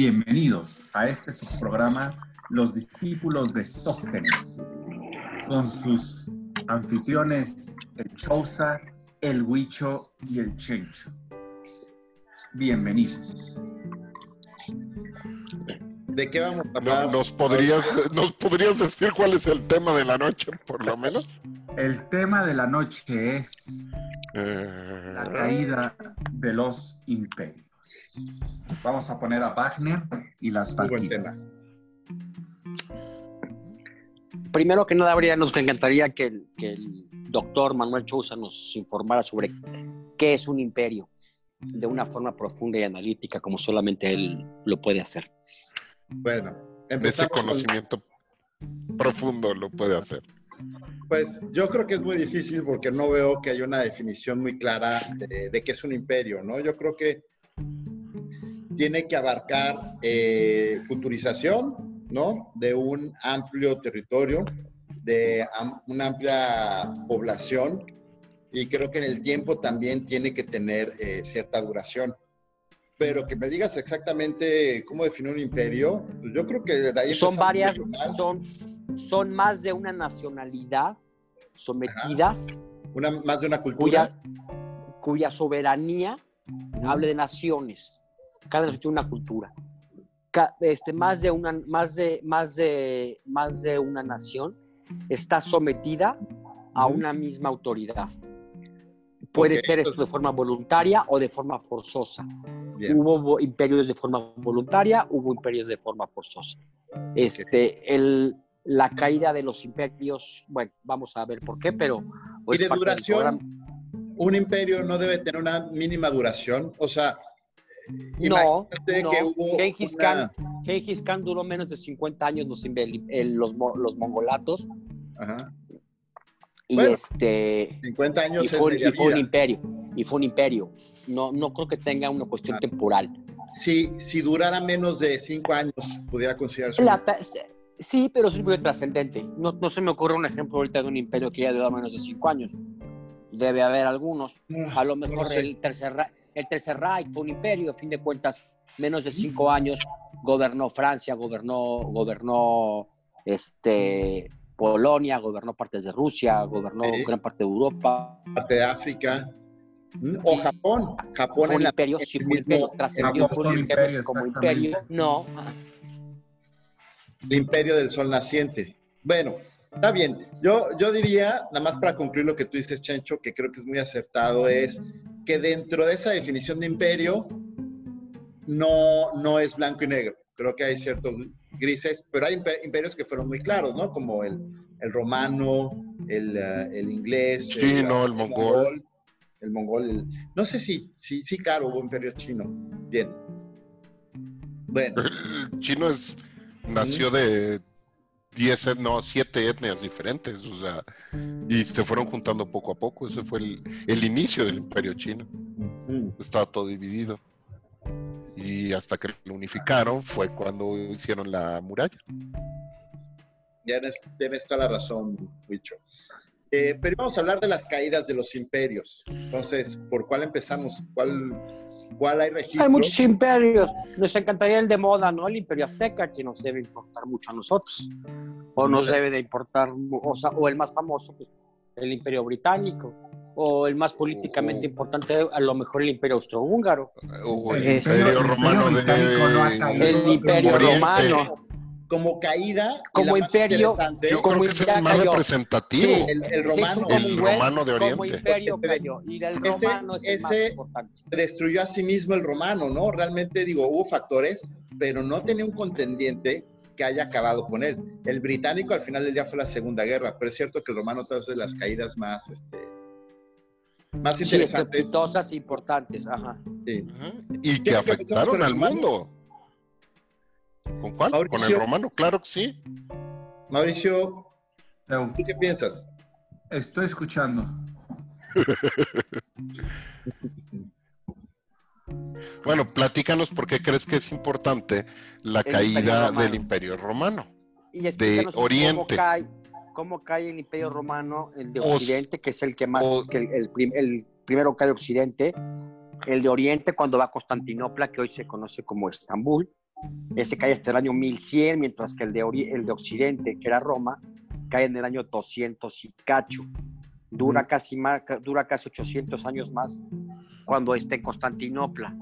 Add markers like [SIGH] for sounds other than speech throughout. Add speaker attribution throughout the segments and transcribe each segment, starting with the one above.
Speaker 1: Bienvenidos a este subprograma Los discípulos de Sóstenes, con sus anfitriones el Chousa, el Huicho y el Chencho. Bienvenidos.
Speaker 2: ¿De qué vamos a
Speaker 3: No,
Speaker 2: hablar?
Speaker 3: ¿Nos podrías, ¿Nos podrías decir cuál es el tema de la noche, por lo menos?
Speaker 1: El tema de la noche es
Speaker 3: Eh,
Speaker 1: la caída de los imperios. Vamos a poner a Wagner y las Valquirias.
Speaker 4: Primero que nada, habría, nos encantaría que el, que el doctor Manuel Chousa nos informara sobre qué es un imperio de una forma profunda y analítica, como solamente él lo puede hacer.
Speaker 2: Bueno,
Speaker 3: ese
Speaker 2: empezamos con-
Speaker 3: conocimiento profundo lo puede hacer.
Speaker 2: pues yo creo que es muy difícil porque no veo que haya una definición muy clara de, de qué es un imperio, ¿no? Yo creo que tiene que abarcar eh, culturización, ¿no? De un amplio territorio, de am- una amplia población y creo que en el tiempo también tiene que tener eh, cierta duración. Pero que me digas exactamente cómo definir un imperio, pues yo creo que de ahí
Speaker 4: Son varias, son, son más de una nacionalidad sometidas,
Speaker 2: Una, más de una cultura.
Speaker 4: cuya, cuya soberanía hable de naciones. Cada nación tiene una cultura. Este, más, de una, más, de, más, de, más de una nación está sometida a una misma autoridad. Puede
Speaker 2: Ok,
Speaker 4: ser esto de forma voluntaria o de forma forzosa.
Speaker 2: Bien.
Speaker 4: Hubo imperios de forma voluntaria, hubo imperios de forma forzosa. Este, el, la caída de los imperios, bueno, vamos a ver por qué, pero...
Speaker 2: ¿Y de duración? Un imperio no debe tener una mínima duración. O sea,
Speaker 4: No, no.
Speaker 2: que hubo
Speaker 4: Gengis
Speaker 2: una-
Speaker 4: Khan, Gengis Khan duró menos de 50 años los, los, los mongolatos
Speaker 2: Ajá.
Speaker 4: y
Speaker 2: Bueno,
Speaker 4: este
Speaker 2: 50 años
Speaker 4: y fue, y fue un imperio y fue un imperio. No, no creo que tenga una cuestión
Speaker 2: Ah.
Speaker 4: temporal.
Speaker 2: Si, si durara menos de 5 años, pudiera considerarse
Speaker 4: La sí, pero es un imperio trascendente. No, no se me ocurre un ejemplo ahorita de un imperio que haya durado menos de 5 años. Debe haber algunos. A lo
Speaker 2: No
Speaker 4: mejor
Speaker 2: sé.
Speaker 4: el, tercer, el Tercer Reich fue un imperio, a fin de cuentas, menos de cinco años gobernó Francia, gobernó, gobernó este, Polonia, gobernó partes de Rusia, gobernó
Speaker 2: Sí.
Speaker 4: gran parte de Europa.
Speaker 2: parte de África. ¿Mm? O Japón. Japón
Speaker 4: Fue un imperio, sí
Speaker 2: el
Speaker 4: fue un
Speaker 2: mismo-
Speaker 4: imperio, trascendió como imperio. No,
Speaker 2: el imperio del sol naciente. Bueno, está bien. Yo, yo diría, nada más para concluir lo que tú dices, Chencho, que creo que es muy acertado, es que dentro de esa definición de imperio no, no es blanco y negro. Creo que hay ciertos grises, pero hay impe- imperios que fueron muy claros, ¿no? Como el, el romano, el, eh, el inglés,
Speaker 3: Chino, el mongol.
Speaker 2: El mongol, el- no sé si, sí, sí, claro, hubo imperio chino. Bien. Bueno, [LAUGHS]
Speaker 3: El chino es, nació de 10, et- no, 7 etnias diferentes, o sea, y se fueron juntando poco a poco. Ese fue el, el inicio del imperio chino.
Speaker 2: mm,
Speaker 3: Estaba todo dividido. Y hasta que lo unificaron fue cuando hicieron la muralla.
Speaker 2: Tienes, tienes toda la razón, Wicho. Eh, pero vamos a hablar de las caídas de los imperios. Entonces, ¿por cuál empezamos? ¿Cuál, cuál hay registro?
Speaker 4: hay muchos imperios. Nos encantaría el de moda, ¿no? El imperio azteca, que nos debe importar mucho a nosotros. O nos debe de importar, o, sea, o el más famoso, pues, el imperio británico. O el más políticamente
Speaker 3: Oh.
Speaker 4: importante, a lo mejor el imperio austrohúngaro.
Speaker 3: O el
Speaker 1: El
Speaker 3: imperio
Speaker 1: imperio-
Speaker 3: romano de.
Speaker 4: El imperio romano.
Speaker 2: Como caída,
Speaker 4: Como
Speaker 2: la más
Speaker 4: imperio,
Speaker 3: Yo
Speaker 4: como
Speaker 3: creo que es el más
Speaker 4: cayó.
Speaker 3: representativo.
Speaker 4: Sí.
Speaker 2: el, romano
Speaker 3: El romano de
Speaker 4: Como
Speaker 3: Oriente.
Speaker 4: imperio cayó. Y el
Speaker 2: Ese-
Speaker 4: romano es el más
Speaker 2: ese-
Speaker 4: importante.
Speaker 2: destruyó a sí mismo el romano, ¿no? Realmente, digo, hubo factores, pero no tenía un contendiente que haya acabado con él. El británico al final del día fue la Segunda Guerra, pero es cierto que el romano otra vez de las caídas más, este, más interesantes.
Speaker 4: e importantes. Ajá.
Speaker 2: Sí.
Speaker 3: Ujú. Y que
Speaker 2: ¿Quieres que empecemos
Speaker 3: afectaron al
Speaker 2: romano?
Speaker 3: mundo. ¿Con cuál? Con el romano, claro que sí.
Speaker 2: Mauricio, ¿tú qué piensas?
Speaker 1: Estoy escuchando. [LAUGHS]
Speaker 3: Bueno, platícanos por qué crees que es importante la
Speaker 4: El
Speaker 3: caída
Speaker 4: Imperio
Speaker 3: del Imperio Romano.
Speaker 4: Y cómo
Speaker 3: Oriente.
Speaker 4: cae, cómo cae el Imperio Romano, el de
Speaker 3: Os-
Speaker 4: Occidente, que es el que más,
Speaker 3: o-
Speaker 4: que el, el prim- el primero cae de Occidente, el de Oriente cuando va a Constantinopla, que hoy se conoce como Estambul, Ese cae hasta el año 1100, mientras que el de, ori- el de Occidente, que era Roma, cae en el año 200 y cacho. Dura casi, más, dura casi 800 años más cuando está en Constantinopla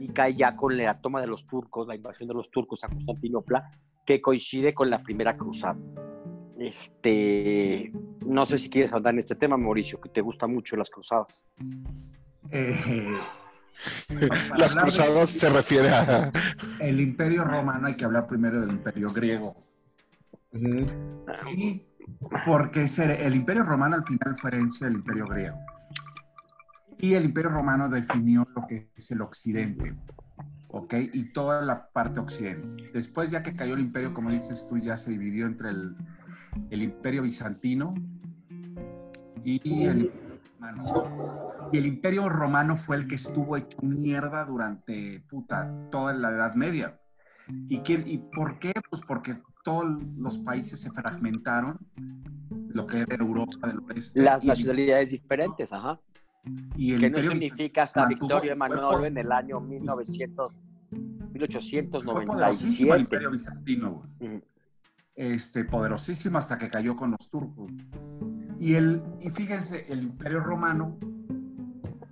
Speaker 4: y cae ya con la toma de los turcos, la invasión de los turcos a Constantinopla, que coincide con la primera cruzada. Este, no sé si quieres hablar en este tema, Mauricio, que te gusta mucho las cruzadas.
Speaker 1: Eh, [LAUGHS]
Speaker 3: Las
Speaker 1: de-
Speaker 3: cruzadas se refiere a...
Speaker 1: El imperio romano, hay que hablar primero del imperio griego. Sí, porque el imperio romano al final fue herencia del imperio griego. Y el imperio romano definió lo que es el occidente, ¿ok? Y toda la parte occidente. Después, ya que cayó el imperio, como dices tú, ya se dividió entre el, el imperio bizantino y el romano. Y el imperio romano fue el que estuvo hecho mierda durante, puta, toda la Edad Media. ¿Y, quién- ¿Y por qué? Pues porque todos los países se fragmentaron, lo que era Europa del Oeste.
Speaker 4: Las nacionalidades diferentes, ajá.
Speaker 1: y el
Speaker 4: Que no significa hasta Victorio
Speaker 1: fue
Speaker 4: Emanuel en el año 1900,
Speaker 1: fue poderosísimo
Speaker 4: 1897.
Speaker 1: el imperio bizantino, güey. Este, poderosísimo hasta que cayó con los turcos. Y, el, y fíjense, el imperio romano,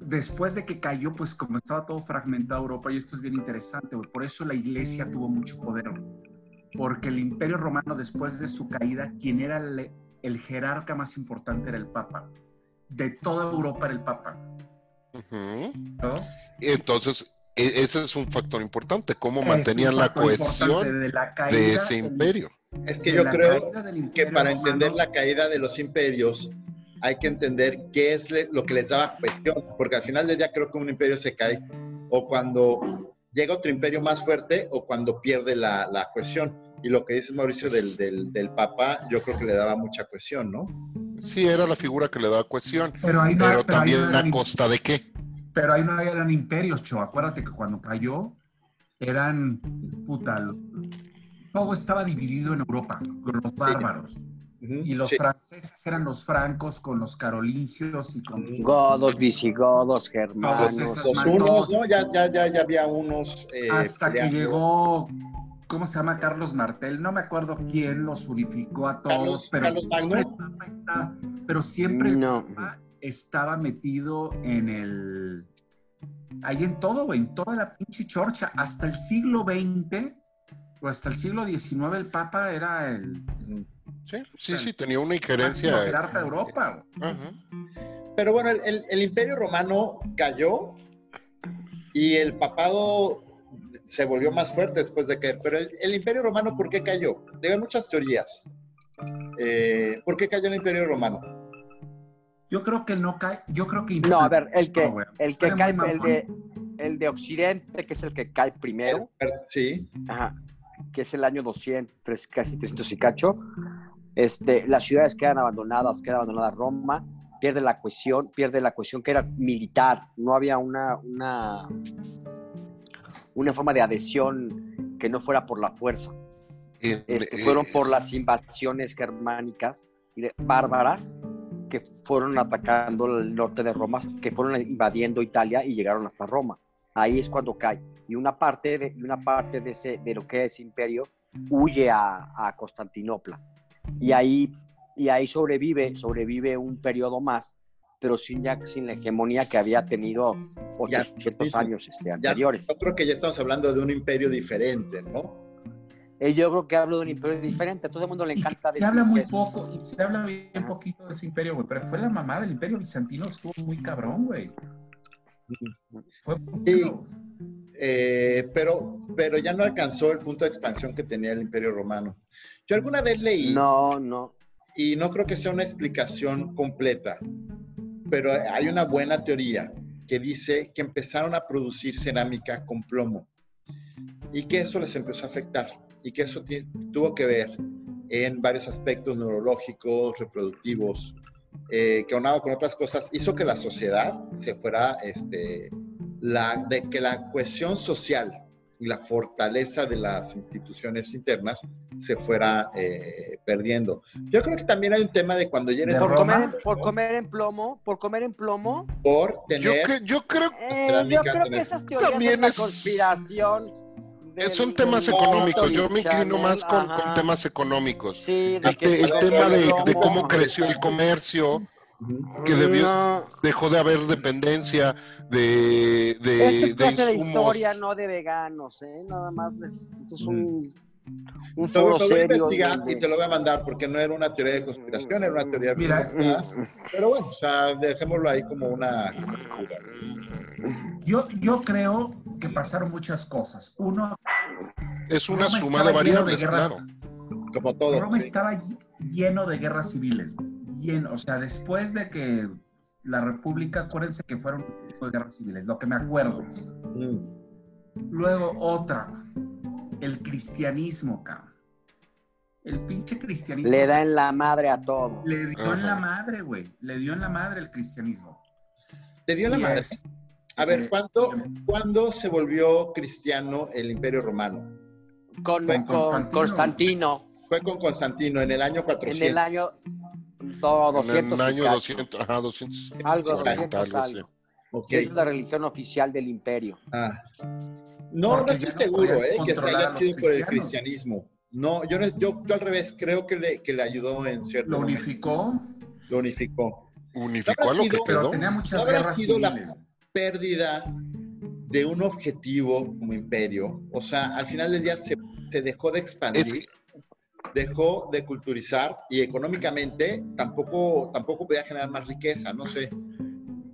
Speaker 1: después de que cayó, pues como estaba todo fragmentado Europa, y esto es bien interesante, por eso la iglesia tuvo mucho poder, porque el imperio romano, después de su caída, quien era el, el jerarca más importante era el papa. De toda Europa era el papa.
Speaker 3: Entonces, e- ese es un factor importante, cómo mantenían la cohesión
Speaker 1: de, la caída
Speaker 3: de ese
Speaker 1: del-
Speaker 3: imperio.
Speaker 2: Es que yo creo que para
Speaker 1: romano.
Speaker 2: entender la caída de los imperios hay que entender qué es le- lo que les daba cohesión, porque al final del día creo que un imperio se cae o cuando llega otro imperio más fuerte o cuando pierde la, la cohesión. Y lo que dice Mauricio del, del, del Papa, yo creo que le daba mucha cohesión, ¿no?
Speaker 3: Sí, era la figura que le daba cohesión,
Speaker 1: Pero ahí no,
Speaker 3: pero
Speaker 1: pero ahí no
Speaker 3: también a costa de qué.
Speaker 1: Pero ahí no eran imperios, Cho. Acuérdate que cuando cayó eran, puta, todo estaba dividido en Europa, con los bárbaros.
Speaker 2: Ujú.
Speaker 1: Y los
Speaker 2: Sí.
Speaker 1: franceses eran los francos con los carolingios y con...
Speaker 4: Godos, visigodos, germanos.
Speaker 2: Unos, ¿no? Ya, ya, ya, ya había unos. eh,
Speaker 1: Hasta que llegó, ¿cómo se llama? Carlos Martel. No me acuerdo quién los unificó a todos,
Speaker 2: Carlos-
Speaker 1: pero,
Speaker 2: Carlos
Speaker 1: siempre está- pero
Speaker 4: No.
Speaker 1: Estaba metido en el... Ahí en todo, güey, en toda la pinche chorcha. Hasta el siglo XX o hasta el siglo XIX el Papa era el.
Speaker 3: Sí, sí, sí, tenía una injerencia.
Speaker 1: jerarca de Europa.
Speaker 2: Pero bueno, el, el- el imperio romano cayó y el papado se volvió más fuerte después de caer. Pero el, el imperio romano, ¿por qué cayó? Hay muchas teorías. Eh, ¿Por qué cayó el imperio romano?
Speaker 1: Yo creo que no cae, yo creo que...
Speaker 4: No, a ver, el que,
Speaker 1: No,
Speaker 4: el que cae, el de, el de Occidente, que es el que cae primero,
Speaker 2: Sí.
Speaker 4: ajá, que es el año 200, casi 300 y cacho, este, las ciudades quedan abandonadas, queda abandonada Roma, pierde la cohesión, pierde la cohesión que era militar, no había una, una, una forma de adhesión que no fuera por la fuerza.
Speaker 3: En-
Speaker 4: Este,
Speaker 3: eh,
Speaker 4: fueron por las invasiones germánicas y de- bárbaras que fueron atacando el norte de Roma, que fueron invadiendo Italia y llegaron hasta Roma. Ahí es cuando cae. Y una parte de, una parte de, ese, de lo que es imperio huye a, a Constantinopla. Y ahí, y ahí sobrevive, sobrevive un periodo más, pero sin, ya, sin la hegemonía que había tenido 800
Speaker 2: mismo.
Speaker 4: años este,
Speaker 2: Ya,
Speaker 4: anteriores.
Speaker 2: yo creo que ya estamos hablando de un imperio diferente, ¿no?
Speaker 4: Eh, yo creo que hablo de un imperio diferente. A todo el mundo le
Speaker 1: Y
Speaker 4: encanta
Speaker 1: se
Speaker 4: decir
Speaker 1: habla muy poco, y se habla bien
Speaker 4: Ajá.
Speaker 1: poquito de ese imperio, güey, pero fue la mamá del imperio bizantino, estuvo muy cabrón, güey. Fue muy
Speaker 2: Sí. Eh, pero, pero ya no alcanzó el punto de expansión que tenía el imperio romano. Yo alguna vez leí,
Speaker 4: No, no.
Speaker 2: y no creo que sea una explicación completa, pero hay una buena teoría que dice que empezaron a producir cerámica con plomo y que eso les empezó a afectar y que eso tuvo que ver en varios aspectos neurológicos, reproductivos, eh, que aunado con otras cosas, hizo que la sociedad se fuera, este, la, de que la cohesión social y la fortaleza de las instituciones internas se fuera eh, perdiendo. Yo creo que también hay un tema de cuando ya eres
Speaker 1: De
Speaker 4: Por
Speaker 1: Roma.
Speaker 4: comer, en, por comer en plomo, por comer en plomo.
Speaker 2: por
Speaker 3: yo,
Speaker 2: tener
Speaker 3: cre- yo creo
Speaker 4: eh, yo creo que esas teorías una
Speaker 3: es-
Speaker 4: conspiración del-
Speaker 3: Son temas
Speaker 4: del
Speaker 3: económicos. Yo me inclino más con, con temas económicos.
Speaker 4: Sí, de
Speaker 3: El, te- el tema de, de cómo creció el comercio, que debió,
Speaker 4: No.
Speaker 3: dejó de haber dependencia de, de,
Speaker 4: Esto es
Speaker 3: de
Speaker 4: clase de
Speaker 3: insumos.
Speaker 4: historia, no de veganos, ¿eh? Nada más, es- esto es un, un
Speaker 2: Lo,
Speaker 4: foro
Speaker 2: lo voy a investigar
Speaker 4: donde-
Speaker 2: y te lo voy a mandar porque no era una teoría de conspiración, era una teoría
Speaker 1: Mira.
Speaker 2: Pero bueno, o sea, dejémoslo ahí como una...
Speaker 1: Yo, yo creo que pasaron muchas cosas. Uno,
Speaker 3: Es una
Speaker 1: Roma
Speaker 3: suma de variables,
Speaker 1: guerras-
Speaker 3: claro.
Speaker 2: Como todo.
Speaker 1: Roma
Speaker 2: sí.
Speaker 1: estaba ll- lleno de guerras civiles. Lleno, o sea, después de que la República, acuérdense que fueron un tipo de guerras civiles, lo que me acuerdo.
Speaker 2: Mm.
Speaker 1: Luego otra, el cristianismo, cabrón. El pinche cristianismo.
Speaker 4: Le da en la madre a todo.
Speaker 1: le dio en la madre, güey. Le dio en la madre el cristianismo.
Speaker 2: ¿Te dio la
Speaker 1: Y
Speaker 2: madre?
Speaker 1: es-
Speaker 2: A ver,
Speaker 1: eh,
Speaker 2: ¿cuándo, ¿cuándo se volvió cristiano el Imperio Romano?
Speaker 4: Con,
Speaker 1: Con
Speaker 4: con
Speaker 1: Constantino.
Speaker 4: Constantino,
Speaker 2: Fue con Constantino en el año
Speaker 4: en
Speaker 2: 400.
Speaker 4: el año todo, 200
Speaker 3: en el año
Speaker 4: cacho.
Speaker 3: 200, ajá, 200,
Speaker 4: Algo,
Speaker 3: 40,
Speaker 4: 200
Speaker 3: algo
Speaker 4: algo.
Speaker 2: Ok.
Speaker 4: Es la religión oficial del imperio.
Speaker 2: Ah. No, no
Speaker 1: Porque
Speaker 2: estoy
Speaker 1: no
Speaker 2: seguro
Speaker 1: podían
Speaker 2: eh, que se haya sido por el cristianismo. No, yo, no- yo, yo al revés, creo que le, que le ayudó en cierto
Speaker 1: Lo
Speaker 2: momento.
Speaker 1: unificó,
Speaker 2: Lo unificó.
Speaker 3: Unificó a lo que
Speaker 2: sido-
Speaker 1: pero
Speaker 3: quedó.
Speaker 1: tenía
Speaker 2: ¿No
Speaker 1: muchas guerras
Speaker 2: sido la-
Speaker 1: civiles.
Speaker 2: Pérdida de un objetivo como imperio. O sea, al final del día se, se dejó de expandir, dejó de culturizar y económicamente tampoco, tampoco podía generar más riqueza, no sé.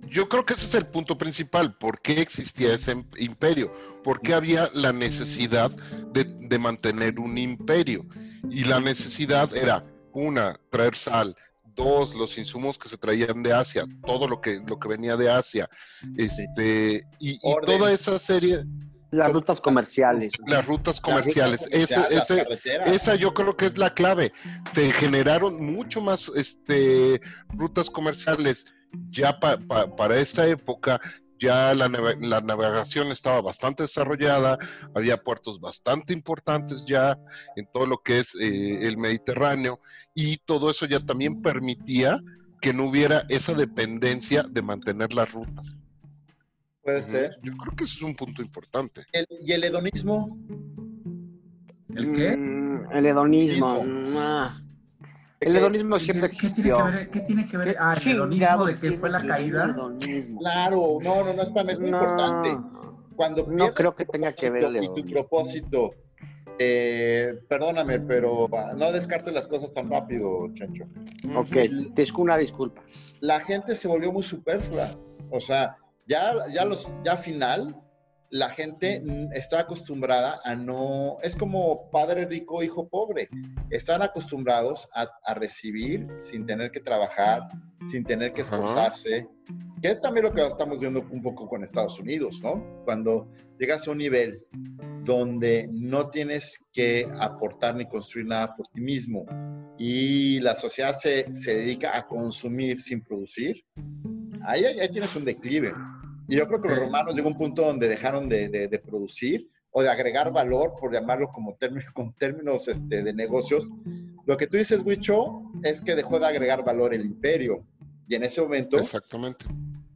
Speaker 3: Yo creo que ese es el punto principal. ¿Por qué existía ese im- imperio? ¿Por qué había la necesidad de, de mantener un imperio? Y la necesidad era, una, traer sal, dos, los insumos que se traían de Asia, todo lo que, lo que venía de Asia, este, y, toda esa serie,
Speaker 4: Las rutas comerciales.
Speaker 3: las rutas
Speaker 2: Las
Speaker 3: comerciales.
Speaker 2: rutas
Speaker 3: ese- esa yo creo que es la clave. Se generaron mucho más este, rutas comerciales. Ya pa- pa- para esta época, ya la, la navegación estaba bastante desarrollada, había puertos bastante importantes ya en todo lo que es eh, el Mediterráneo y todo eso ya también permitía que no hubiera esa dependencia de mantener las rutas.
Speaker 2: Puede ser.
Speaker 3: Yo creo que ese es un punto importante.
Speaker 2: El- y el hedonismo,
Speaker 1: ¿El qué?
Speaker 4: Mm, el hedonismo.
Speaker 2: Hedonismo.
Speaker 4: Ah. El hedonismo siempre
Speaker 1: ¿Qué, qué tiene
Speaker 4: existió.
Speaker 1: que ver? ¿Qué tiene que ver?
Speaker 4: ¿Qué
Speaker 1: Ah, el hedonismo de que fue la caída.
Speaker 2: claro, no, no, no, espérame, es muy
Speaker 4: No.
Speaker 2: importante. Cuando
Speaker 4: No creo que tenga que ver el
Speaker 2: y tu propósito, eh, perdóname, pero ah, no descartes las cosas tan rápido, Chancho.
Speaker 4: Ok, te escucho una disculpa.
Speaker 2: La gente se volvió muy superflua. O sea, ya, ya, los, ya al final, la gente está acostumbrada a no. Es como padre rico, hijo pobre. Están acostumbrados a, a recibir sin tener que trabajar, sin tener que
Speaker 3: Ajá.
Speaker 2: esforzarse. Que es también lo que estamos viendo un poco con Estados Unidos, ¿no? Cuando llegas a un nivel donde no tienes que aportar ni construir nada por ti mismo y la sociedad se, se dedica a consumir sin producir, ahí- ahí tienes un declive. Y yo creo que los romanos llegó a un punto donde dejaron de, de- de producir o de agregar valor, por llamarlo como término, [LAUGHS] con términos este, de negocios. Lo que tú dices, Wicho, es que dejó de agregar valor el imperio. Y en ese momento
Speaker 3: Exactamente.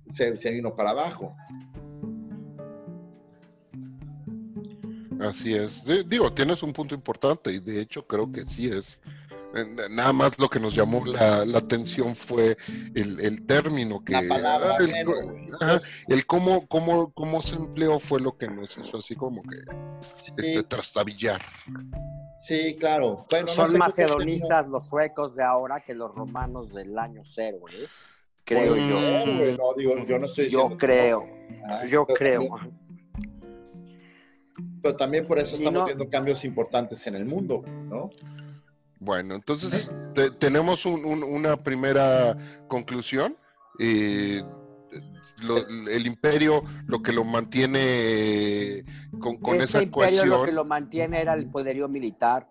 Speaker 2: se, se vino para abajo.
Speaker 3: Así es. De- digo, tienes un punto importante y de hecho creo que sí es. Eh, Nada más lo que nos llamó la, la atención fue el, el término que...
Speaker 2: La palabra.
Speaker 3: el, cómo, cómo, cómo se empleó fue lo que nos hizo así como que
Speaker 2: sí,
Speaker 3: este trastabillar.
Speaker 2: sí, claro. Bueno, no
Speaker 4: Son
Speaker 2: sé
Speaker 4: hedonistas los suecos de ahora que los romanos del año cero, ¿eh? Creo yo.
Speaker 2: no, digo, yo no estoy
Speaker 4: Yo creo.
Speaker 2: Ah,
Speaker 4: Yo
Speaker 2: pero
Speaker 4: creo.
Speaker 2: también- pero también por eso estamos
Speaker 4: no-
Speaker 2: viendo cambios importantes en el mundo, ¿no?
Speaker 3: Bueno, entonces te- tenemos un- un- una primera conclusión. eh, lo- el imperio lo que lo mantiene con, con
Speaker 4: este
Speaker 3: esa
Speaker 4: imperio lo que lo mantiene era el poderío militar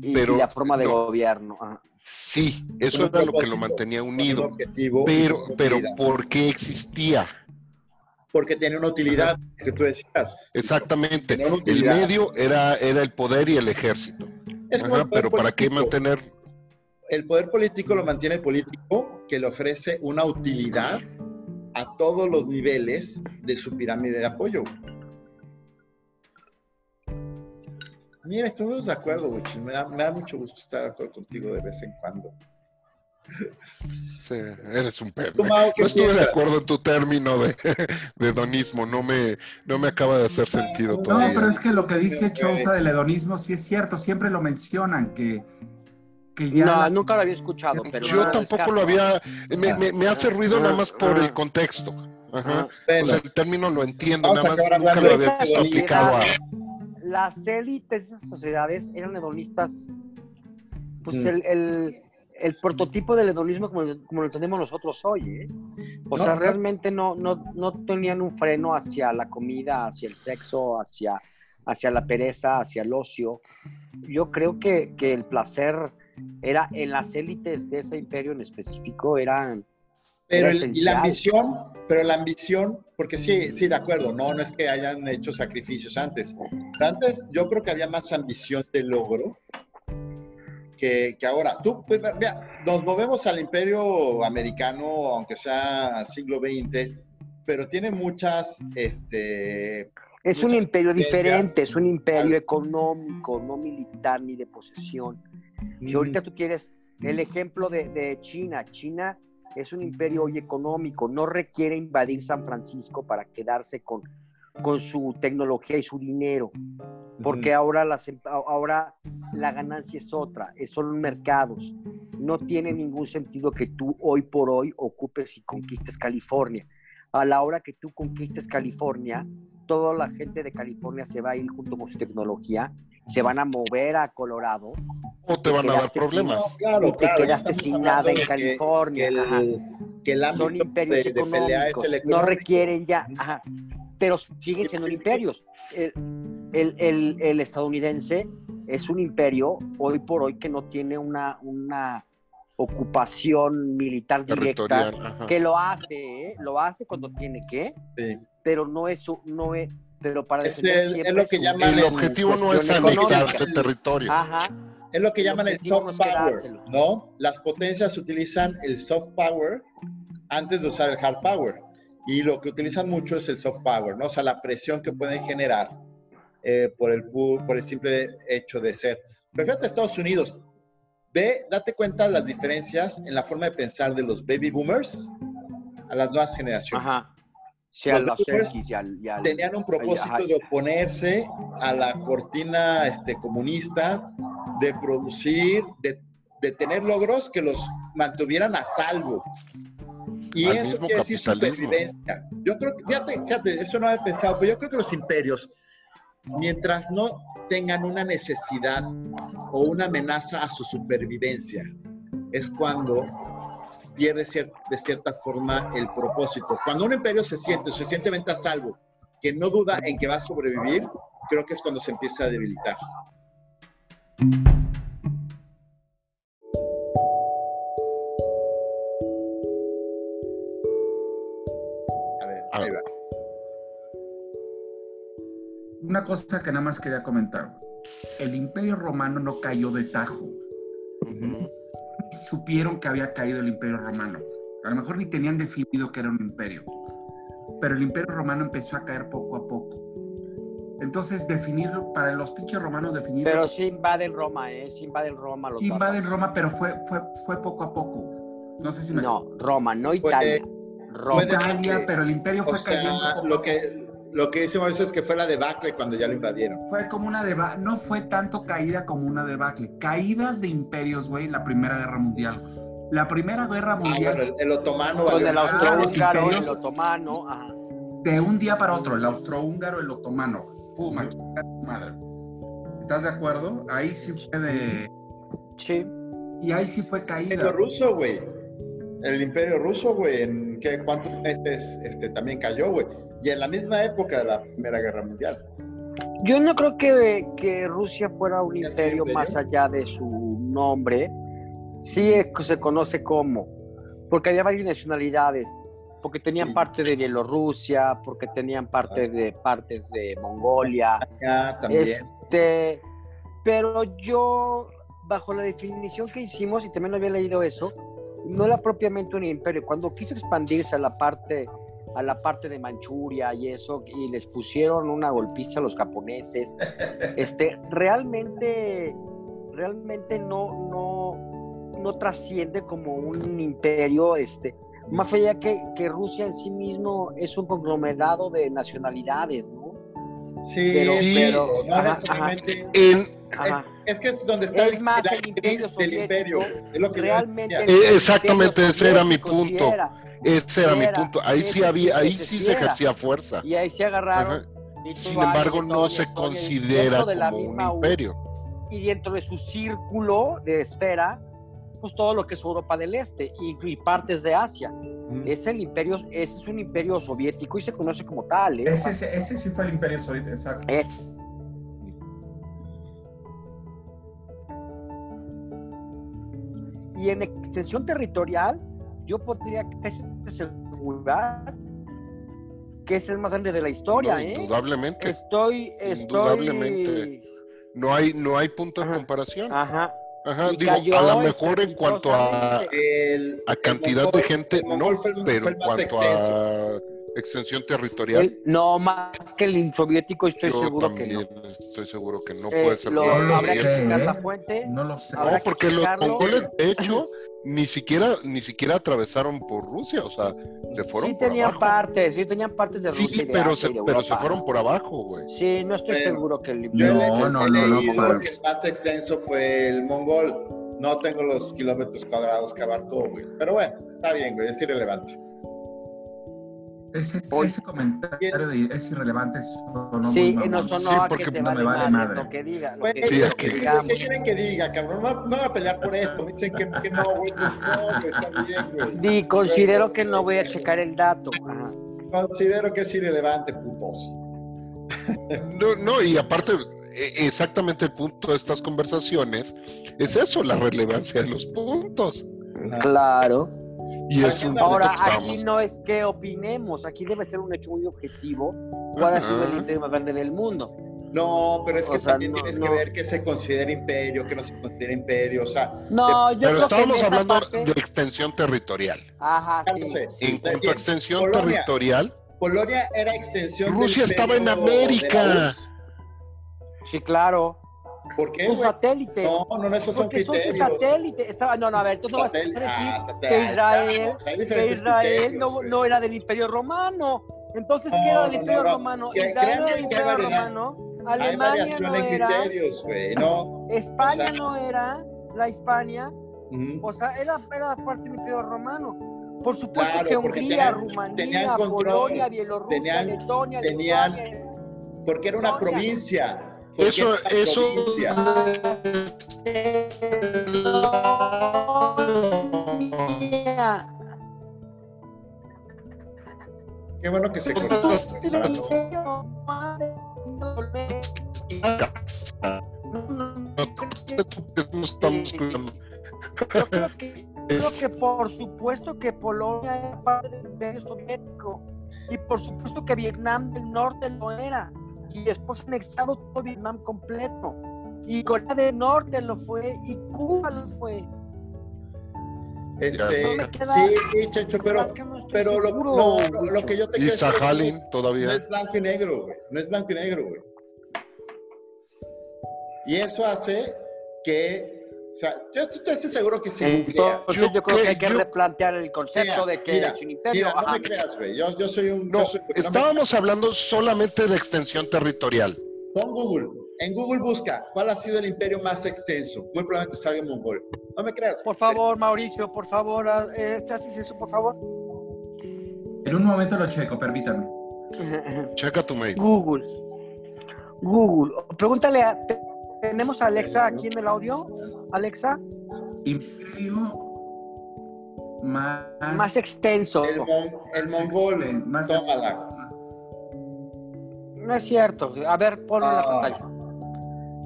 Speaker 4: y, la forma de
Speaker 3: no.
Speaker 4: gobierno. Ajá.
Speaker 3: sí, eso era lo que lo mantenía unido.
Speaker 2: objetivo
Speaker 3: Pero, pero. ¿por qué existía?
Speaker 2: porque tiene una utilidad que tú decías.
Speaker 3: Exactamente.
Speaker 2: Tenía
Speaker 3: El medio era, era el poder y el ejército.
Speaker 2: Es
Speaker 3: Ajá, pero ¿para qué mantener?
Speaker 2: El poder político lo mantiene el político que le ofrece una utilidad a todos los niveles de su pirámide de apoyo. Mira, estuvimos de acuerdo, Wichis. Me me da mucho gusto estar de acuerdo contigo de vez en cuando.
Speaker 3: Sí, eres un perro.
Speaker 2: ¿Tú, Mau, qué
Speaker 3: No estuve de acuerdo en tu término de, de hedonismo, no me, no me acaba de hacer sentido
Speaker 1: No,
Speaker 3: todavía.
Speaker 1: pero es que lo que dice Chousa del hedonismo sí es cierto, siempre lo mencionan, que, que ya...
Speaker 4: No, nunca lo había escuchado, pero
Speaker 3: Yo
Speaker 4: no
Speaker 3: tampoco lo había, me, me- me hace ruido nada más por
Speaker 4: Ah.
Speaker 3: el contexto. Ajá.
Speaker 4: Ah.
Speaker 3: O
Speaker 2: Bueno,
Speaker 3: sea, el término lo entiendo,
Speaker 2: Vamos
Speaker 3: nada más nunca lo había visto aplicado a...
Speaker 4: Las élites de esas sociedades eran hedonistas, pues
Speaker 2: Mm.
Speaker 4: el, el- el prototipo del hedonismo como, como lo entendemos nosotros hoy, ¿eh? O
Speaker 2: No,
Speaker 4: sea, realmente no, no, no tenían un freno hacia la comida, hacia el sexo, hacia, hacia la pereza, hacia el ocio. Yo creo que, que el placer era en las élites de ese imperio en específico, eran
Speaker 2: pero
Speaker 4: era
Speaker 2: el- y la ambición, pero la ambición, porque sí, sí, de acuerdo, no, no es que hayan hecho sacrificios antes. Antes yo creo que había más ambición de logro que, que ahora. Tú, pues, vea, nos movemos al imperio americano, aunque sea siglo XX, pero tiene muchas, este,
Speaker 4: Es un imperio diferente, es un imperio
Speaker 2: Al-
Speaker 4: económico, no militar ni de posesión. Si ahorita tú quieres el ejemplo de, de China, China es un imperio hoy económico, no requiere invadir San Francisco para quedarse con, con su tecnología y su dinero, porque ahora, las, em- ahora la ganancia es otra, es- son mercados. No tiene ningún sentido que tú hoy por hoy ocupes y conquistes California. A la hora que tú conquistes California, toda la gente de California se va a ir junto con su tecnología, se van a mover a Colorado
Speaker 3: O te van a dar
Speaker 4: quedaste sin-
Speaker 3: problemas.
Speaker 2: No, claro,
Speaker 4: y te
Speaker 2: claro,
Speaker 4: quedaste sin nada en
Speaker 2: de que-
Speaker 4: California.
Speaker 2: que
Speaker 4: ajá.
Speaker 2: el, que el
Speaker 4: Son imperios
Speaker 2: de, de
Speaker 4: económicos,
Speaker 2: el
Speaker 4: no requieren ya, ajá, pero siguen siendo imperios. El, el- el- el estadounidense es un imperio hoy por hoy que no tiene una, una ocupación militar directa,
Speaker 3: ajá.
Speaker 4: que lo hace, ¿eh? lo hace cuando tiene que,
Speaker 2: Sí.
Speaker 4: pero no es, su- no es, pero para
Speaker 2: Es
Speaker 4: defender
Speaker 2: el- es lo que llaman
Speaker 3: El objetivo no es
Speaker 4: económica.
Speaker 3: anexarse territorio.
Speaker 4: Ajá,
Speaker 2: Es lo que llaman el soft
Speaker 4: no
Speaker 2: power. ¿no? Las potencias utilizan el soft power antes de usar el hard power. Y lo que utilizan mucho es el soft power, ¿no? O sea, la presión que pueden generar eh, por, el, por el simple hecho de ser. Pero fíjate, Estados Unidos, ve, date cuenta de las diferencias en la forma de pensar de los baby boomers a las nuevas generaciones.
Speaker 4: ajá. Sí, a
Speaker 2: Los
Speaker 4: los X y al, y al-
Speaker 2: tenían un propósito
Speaker 4: Ajá.
Speaker 2: de oponerse a la cortina este, comunista, de producir, de, de tener logros que los mantuvieran a salvo. Y
Speaker 3: Al
Speaker 2: eso quiere decir supervivencia. Yo creo que, fíjate, fíjate, eso no había pensado, pero yo creo que los imperios, mientras no tengan una necesidad o una amenaza a su supervivencia, es cuando pierde cier- de cierta forma el propósito. Cuando un imperio se siente suficientemente a salvo, que no duda en que va a sobrevivir, creo que es cuando se empieza a debilitar.
Speaker 1: Una cosa que nada más quería comentar. El imperio romano no cayó de tajo.
Speaker 3: Ujú.
Speaker 1: Supieron que había caído el imperio romano. A lo mejor ni tenían definido que era un imperio. Pero el imperio romano empezó a caer poco a poco. Entonces, definirlo, para los pinches romanos, definirlo.
Speaker 4: Pero sí invaden Roma, ¿eh? Sí invaden Roma los
Speaker 1: invaden Roma, pero fue, fue, fue poco a poco. No sé si me
Speaker 4: No, Roma, no
Speaker 2: Puede-
Speaker 4: Italia. Roma.
Speaker 2: puede-
Speaker 1: Italia,
Speaker 2: que-
Speaker 1: pero el imperio fue cayendo.
Speaker 2: sea,
Speaker 1: poco a
Speaker 2: lo
Speaker 1: poco.
Speaker 2: que, lo que dice Mauricio es que fue la debacle cuando ya lo invadieron.
Speaker 1: Fue como una debacle, no fue tanto caída como una debacle. Caídas de imperios, güey, la Primera Guerra Mundial. La Primera Guerra
Speaker 2: Ah,
Speaker 1: Mundial,
Speaker 2: bueno, el, el otomano
Speaker 4: Con el.
Speaker 1: Ah,
Speaker 4: austrohúngaro,
Speaker 1: imperios.
Speaker 4: el otomano, ajá.
Speaker 1: de un día para otro, el austrohúngaro, el otomano. Puma, chinga tu madre. ¿Estás de acuerdo? Ahí sí fue de.
Speaker 4: Sí.
Speaker 1: Y ahí sí fue
Speaker 2: El
Speaker 1: caída.
Speaker 2: imperio ruso, güey. El imperio ruso, güey, en qué, cuántos meses este, también cayó, güey. Y en la misma época de la Primera Guerra Mundial.
Speaker 4: Yo no creo que, que Rusia fuera un
Speaker 2: ¿Ya es
Speaker 4: imperio
Speaker 2: imperio?
Speaker 4: más allá de su nombre. Sí eh, se conoce como, porque había varias nacionalidades, porque tenían
Speaker 2: Sí.
Speaker 4: parte de Bielorrusia, porque tenían parte de partes de Mongolia.
Speaker 2: Acá también.
Speaker 4: Este, pero yo, bajo la definición que hicimos, y también había leído eso, no era propiamente un imperio. Cuando quiso expandirse a la parte a la parte de Manchuria y eso, y les pusieron una golpiza a los japoneses. [LAUGHS] Este, realmente, realmente no, no, no trasciende como un imperio, este, más allá que, que Rusia en sí mismo es un conglomerado de nacionalidades, ¿no?
Speaker 2: Sí,
Speaker 4: Pero-
Speaker 3: Sí,
Speaker 2: pero no
Speaker 4: ajá,
Speaker 2: necesariamente.
Speaker 3: En-
Speaker 4: Ajá.
Speaker 2: Es que es donde está
Speaker 4: Es más, el imperio
Speaker 2: del imperio. Es lo que
Speaker 4: realmente
Speaker 3: exactamente, ese era mi punto. Ese era mi punto. Ahí sí había, ahí sí se ejercía fuerza.
Speaker 4: y ahí se agarraron. Y
Speaker 3: Sin embargo, no se considera
Speaker 4: dentro de la
Speaker 3: como un imperio.
Speaker 4: y dentro de su círculo de esfera, pues todo lo que es Europa del Este y, y partes de Asia. Es el imperio, ese es un imperio soviético y se conoce como tal. ¿eh?
Speaker 1: Ese, ese, ese sí fue el imperio soviético, exacto.
Speaker 4: Es. Y en extensión territorial, yo podría asegurar que es el más grande de la historia,
Speaker 3: No,
Speaker 4: ¿eh?
Speaker 3: Indudablemente.
Speaker 4: Estoy, estoy.
Speaker 3: Indudablemente. No hay, no hay punto de comparación.
Speaker 4: Ajá.
Speaker 3: Ajá, digo, a lo mejor en cuanto a.
Speaker 2: El-
Speaker 3: a
Speaker 2: el
Speaker 3: cantidad de gente,
Speaker 2: el
Speaker 3: no, pero en cuanto
Speaker 2: extenso.
Speaker 3: a extensión territorial,
Speaker 4: El- no, más que el soviético, estoy
Speaker 3: yo
Speaker 4: seguro
Speaker 3: también
Speaker 4: que no.
Speaker 3: estoy seguro que no
Speaker 4: Eh,
Speaker 3: puede ser
Speaker 4: lo-
Speaker 1: No
Speaker 4: que checar
Speaker 1: ¿eh?
Speaker 4: la fuente.
Speaker 1: No lo sé.
Speaker 3: No,
Speaker 4: que
Speaker 3: porque los mongoles, de [LAUGHS] hecho, ni siquiera, ni siquiera atravesaron por Rusia, o sea, le fueron
Speaker 4: Sí
Speaker 3: por
Speaker 4: tenían
Speaker 3: abajo.
Speaker 4: partes, sí tenían partes de Rusia
Speaker 3: Sí,
Speaker 4: y de
Speaker 3: pero,
Speaker 4: Asia
Speaker 3: se,
Speaker 4: y de
Speaker 3: pero se fueron por abajo, güey.
Speaker 4: Sí, no estoy
Speaker 2: Pero-
Speaker 4: seguro que el
Speaker 2: Yo
Speaker 1: No, no, no, no,
Speaker 2: que el más extenso fue el mongol. No tengo los kilómetros cuadrados que abarcó, güey. Pero bueno, está bien, güey, es irrelevante.
Speaker 1: Ese,
Speaker 4: Hoy-
Speaker 1: ese comentario de- es irrelevante. sonó
Speaker 4: Sí,
Speaker 1: muy
Speaker 4: no sonó
Speaker 3: Sí,
Speaker 4: a
Speaker 3: porque
Speaker 4: que te
Speaker 1: no
Speaker 4: vale,
Speaker 1: me vale
Speaker 4: madre
Speaker 1: madre.
Speaker 4: lo que diga. Lo
Speaker 2: Güey,
Speaker 4: que,
Speaker 3: Sí, es
Speaker 4: que.
Speaker 2: ¿Qué quieren que diga, cabrón? No, no voy a pelear por esto. Me dicen que, que no, güey. Pues no, güey, está bien, güey.
Speaker 4: Di, considero que no voy a checar el dato. Ajá.
Speaker 2: Considero que es irrelevante, putos.
Speaker 3: No, no, y aparte, e- exactamente el punto de estas conversaciones es eso, la relevancia de los puntos.
Speaker 4: Claro.
Speaker 3: Y es un
Speaker 4: Ahora,
Speaker 3: que
Speaker 4: aquí no es que opinemos, aquí debe ser un hecho muy objetivo. ¿Cuál ha sido el imperio más grande del mundo?
Speaker 2: No, pero es que
Speaker 4: O sea,
Speaker 2: también
Speaker 4: no,
Speaker 2: tienes
Speaker 4: no.
Speaker 2: que ver que se considera imperio, que no se considera imperio. O sea,
Speaker 4: No, yo
Speaker 3: Pero
Speaker 4: creo que
Speaker 3: estábamos
Speaker 4: esa
Speaker 3: hablando
Speaker 4: parte...
Speaker 3: de extensión territorial.
Speaker 4: Ajá, sí.
Speaker 2: no sé.
Speaker 4: sí.
Speaker 3: En cuanto a extensión
Speaker 2: Polonia.
Speaker 3: territorial,
Speaker 2: Polonia era extensión. del
Speaker 3: Rusia estaba en
Speaker 2: de
Speaker 3: América.
Speaker 4: Sí, claro.
Speaker 2: ¿Por qué,
Speaker 4: Son satélites.
Speaker 2: No, no, no, esos son
Speaker 4: porque son sus
Speaker 2: criterios.
Speaker 4: satélites. Estaba, no, no, a ver, tú no vas a decir
Speaker 2: ah,
Speaker 4: que
Speaker 2: ah,
Speaker 4: Israel,
Speaker 2: o sea, hay
Speaker 4: que Israel no, no era del Imperio Romano. Entonces,
Speaker 2: No,
Speaker 4: ¿qué era del
Speaker 2: no,
Speaker 4: Imperio
Speaker 2: no, no.
Speaker 4: Romano? Israel no era del Imperio. Romano. Alemania no era.
Speaker 2: criterios. No.
Speaker 4: España
Speaker 2: O sea-
Speaker 4: no era. La Hispania.
Speaker 2: Ujú.
Speaker 4: O sea, era, era parte del Imperio Romano. Por supuesto
Speaker 2: Claro,
Speaker 4: que Hungría,
Speaker 2: tenían-
Speaker 4: Rumanía,
Speaker 2: tenían control,
Speaker 4: Polonia, Bielorrusia,
Speaker 2: tenían-
Speaker 4: Letonia,
Speaker 2: tenían-
Speaker 4: Lituania.
Speaker 2: Porque era una provincia.
Speaker 3: Eso, eso,
Speaker 2: provincia. Qué bueno que se
Speaker 4: creo que, creo que por supuesto que Polonia era parte del imperio soviético. Y por supuesto que Vietnam del Norte lo era y después anexado todo Vietnam completo y Corea del Norte lo fue y Cuba lo fue.
Speaker 2: Este,
Speaker 4: No me queda-
Speaker 2: sí, Checho, pero,
Speaker 4: no
Speaker 2: pero lo, no, lo- que yo te quiero decir
Speaker 3: todavía.
Speaker 2: No es blanco y negro, güey. No es blanco y negro, güey. Y eso hace que, o sea, yo, yo estoy seguro que googleas,
Speaker 4: Entonces
Speaker 3: Yo
Speaker 4: yo, creo que hay que replantear el concepto
Speaker 2: Mira,
Speaker 4: de que
Speaker 2: mira,
Speaker 4: es un imperio.
Speaker 2: mira, no
Speaker 4: Ajá.
Speaker 2: me creas, güey. Yo, yo soy un...
Speaker 3: No,
Speaker 2: yo soy- no me-
Speaker 3: estábamos hablando solamente de extensión territorial.
Speaker 2: Pon Google. En Google busca cuál ha sido el imperio más extenso. Muy probablemente salga en mongol. No me creas.
Speaker 4: Por favor, Mauricio, por favor, ah, eh, ¿haces eso, por favor?
Speaker 1: En un momento lo checo, permítame.
Speaker 3: Checa tu mail.
Speaker 4: Google. Google. Pregúntale a. te- ¿Tenemos a Alexa aquí en el audio? Alexa,
Speaker 1: Imperio más...
Speaker 4: más extenso.
Speaker 2: El, mon- el mongol.
Speaker 1: más-
Speaker 2: Tómala.
Speaker 4: No es cierto. A ver, ponlo en la
Speaker 2: Ah.
Speaker 4: pantalla.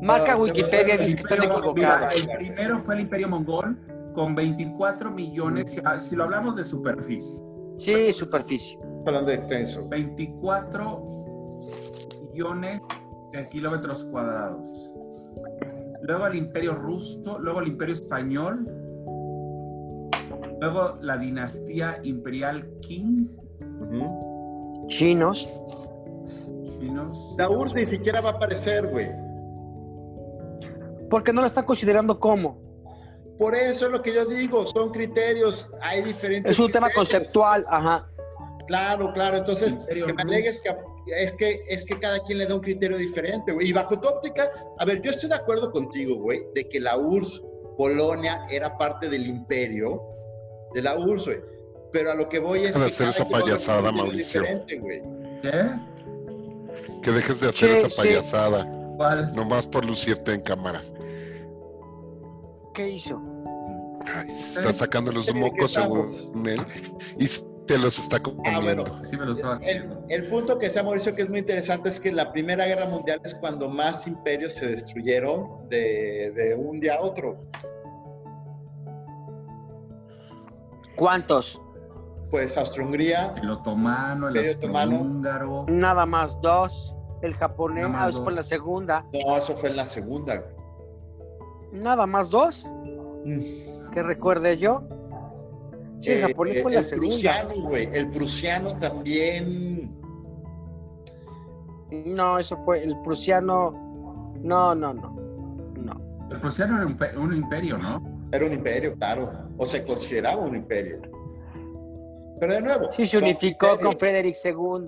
Speaker 4: Marca
Speaker 2: Ah,
Speaker 4: Wikipedia,
Speaker 1: El
Speaker 4: dice que están equivocados.
Speaker 1: el primero fue el Imperio Mongol con 24 millones, si- ah, si lo hablamos de superficie,
Speaker 4: Sí, superficie.
Speaker 2: Hablando de extenso.
Speaker 1: 24 millones de kilómetros cuadrados. Luego el Imperio Ruso, luego el Imperio Español, luego la dinastía imperial Qing.
Speaker 4: Chinos.
Speaker 1: Chinos.
Speaker 2: La URSS ni siquiera va a aparecer, güey.
Speaker 4: Porque no lo están considerando como.
Speaker 2: Por eso es lo que yo digo, son criterios, hay diferentes.
Speaker 4: Es un tema conceptual, ajá.
Speaker 2: Claro, claro. Entonces, que me alegues que es que es que cada quien le da un criterio diferente, güey. Y bajo tu óptica, a ver, yo estoy de acuerdo contigo, güey, de que la URSS, Polonia, era parte del imperio de la URSS, güey. Pero a lo que voy es
Speaker 3: Deja de
Speaker 2: que
Speaker 3: hacer esa payasada, Mauricio.
Speaker 1: ¿Qué?
Speaker 3: Que dejes de hacer
Speaker 4: Sí,
Speaker 3: esa
Speaker 4: sí.
Speaker 3: payasada,
Speaker 1: ¿Cuál?
Speaker 3: nomás por lucirte en cámara.
Speaker 4: ¿Qué hizo?
Speaker 3: Ay, se está sacando los
Speaker 2: ¿De qué
Speaker 3: mocos según él y te los está
Speaker 2: Ah, bueno.
Speaker 3: comiendo.
Speaker 1: Sí me lo estaba
Speaker 2: El,
Speaker 1: comiendo.
Speaker 2: el punto que sea Mauricio que es muy interesante es que la Primera Guerra Mundial es cuando más imperios se destruyeron de, de un día a otro.
Speaker 4: ¿Cuántos?
Speaker 2: Pues Austria-Hungría,
Speaker 1: El otomano, el
Speaker 2: otomano.
Speaker 1: austrohúngaro.
Speaker 4: Nada más dos. El japonés,
Speaker 1: Nada más
Speaker 4: ah, eso fue la segunda.
Speaker 2: no, eso fue en la segunda.
Speaker 4: Nada más dos. Que recuerde yo. Sí, el japonés
Speaker 2: eh,
Speaker 4: fue la
Speaker 2: el
Speaker 4: segunda.
Speaker 2: prusiano, güey. El prusiano también.
Speaker 4: No, eso fue el prusiano. No, no, no. No.
Speaker 1: El prusiano era un, pe- un imperio, ¿no?
Speaker 2: Era un imperio, claro. O se consideraba un imperio. Pero de nuevo.
Speaker 4: Sí, se unificó con. Frederick II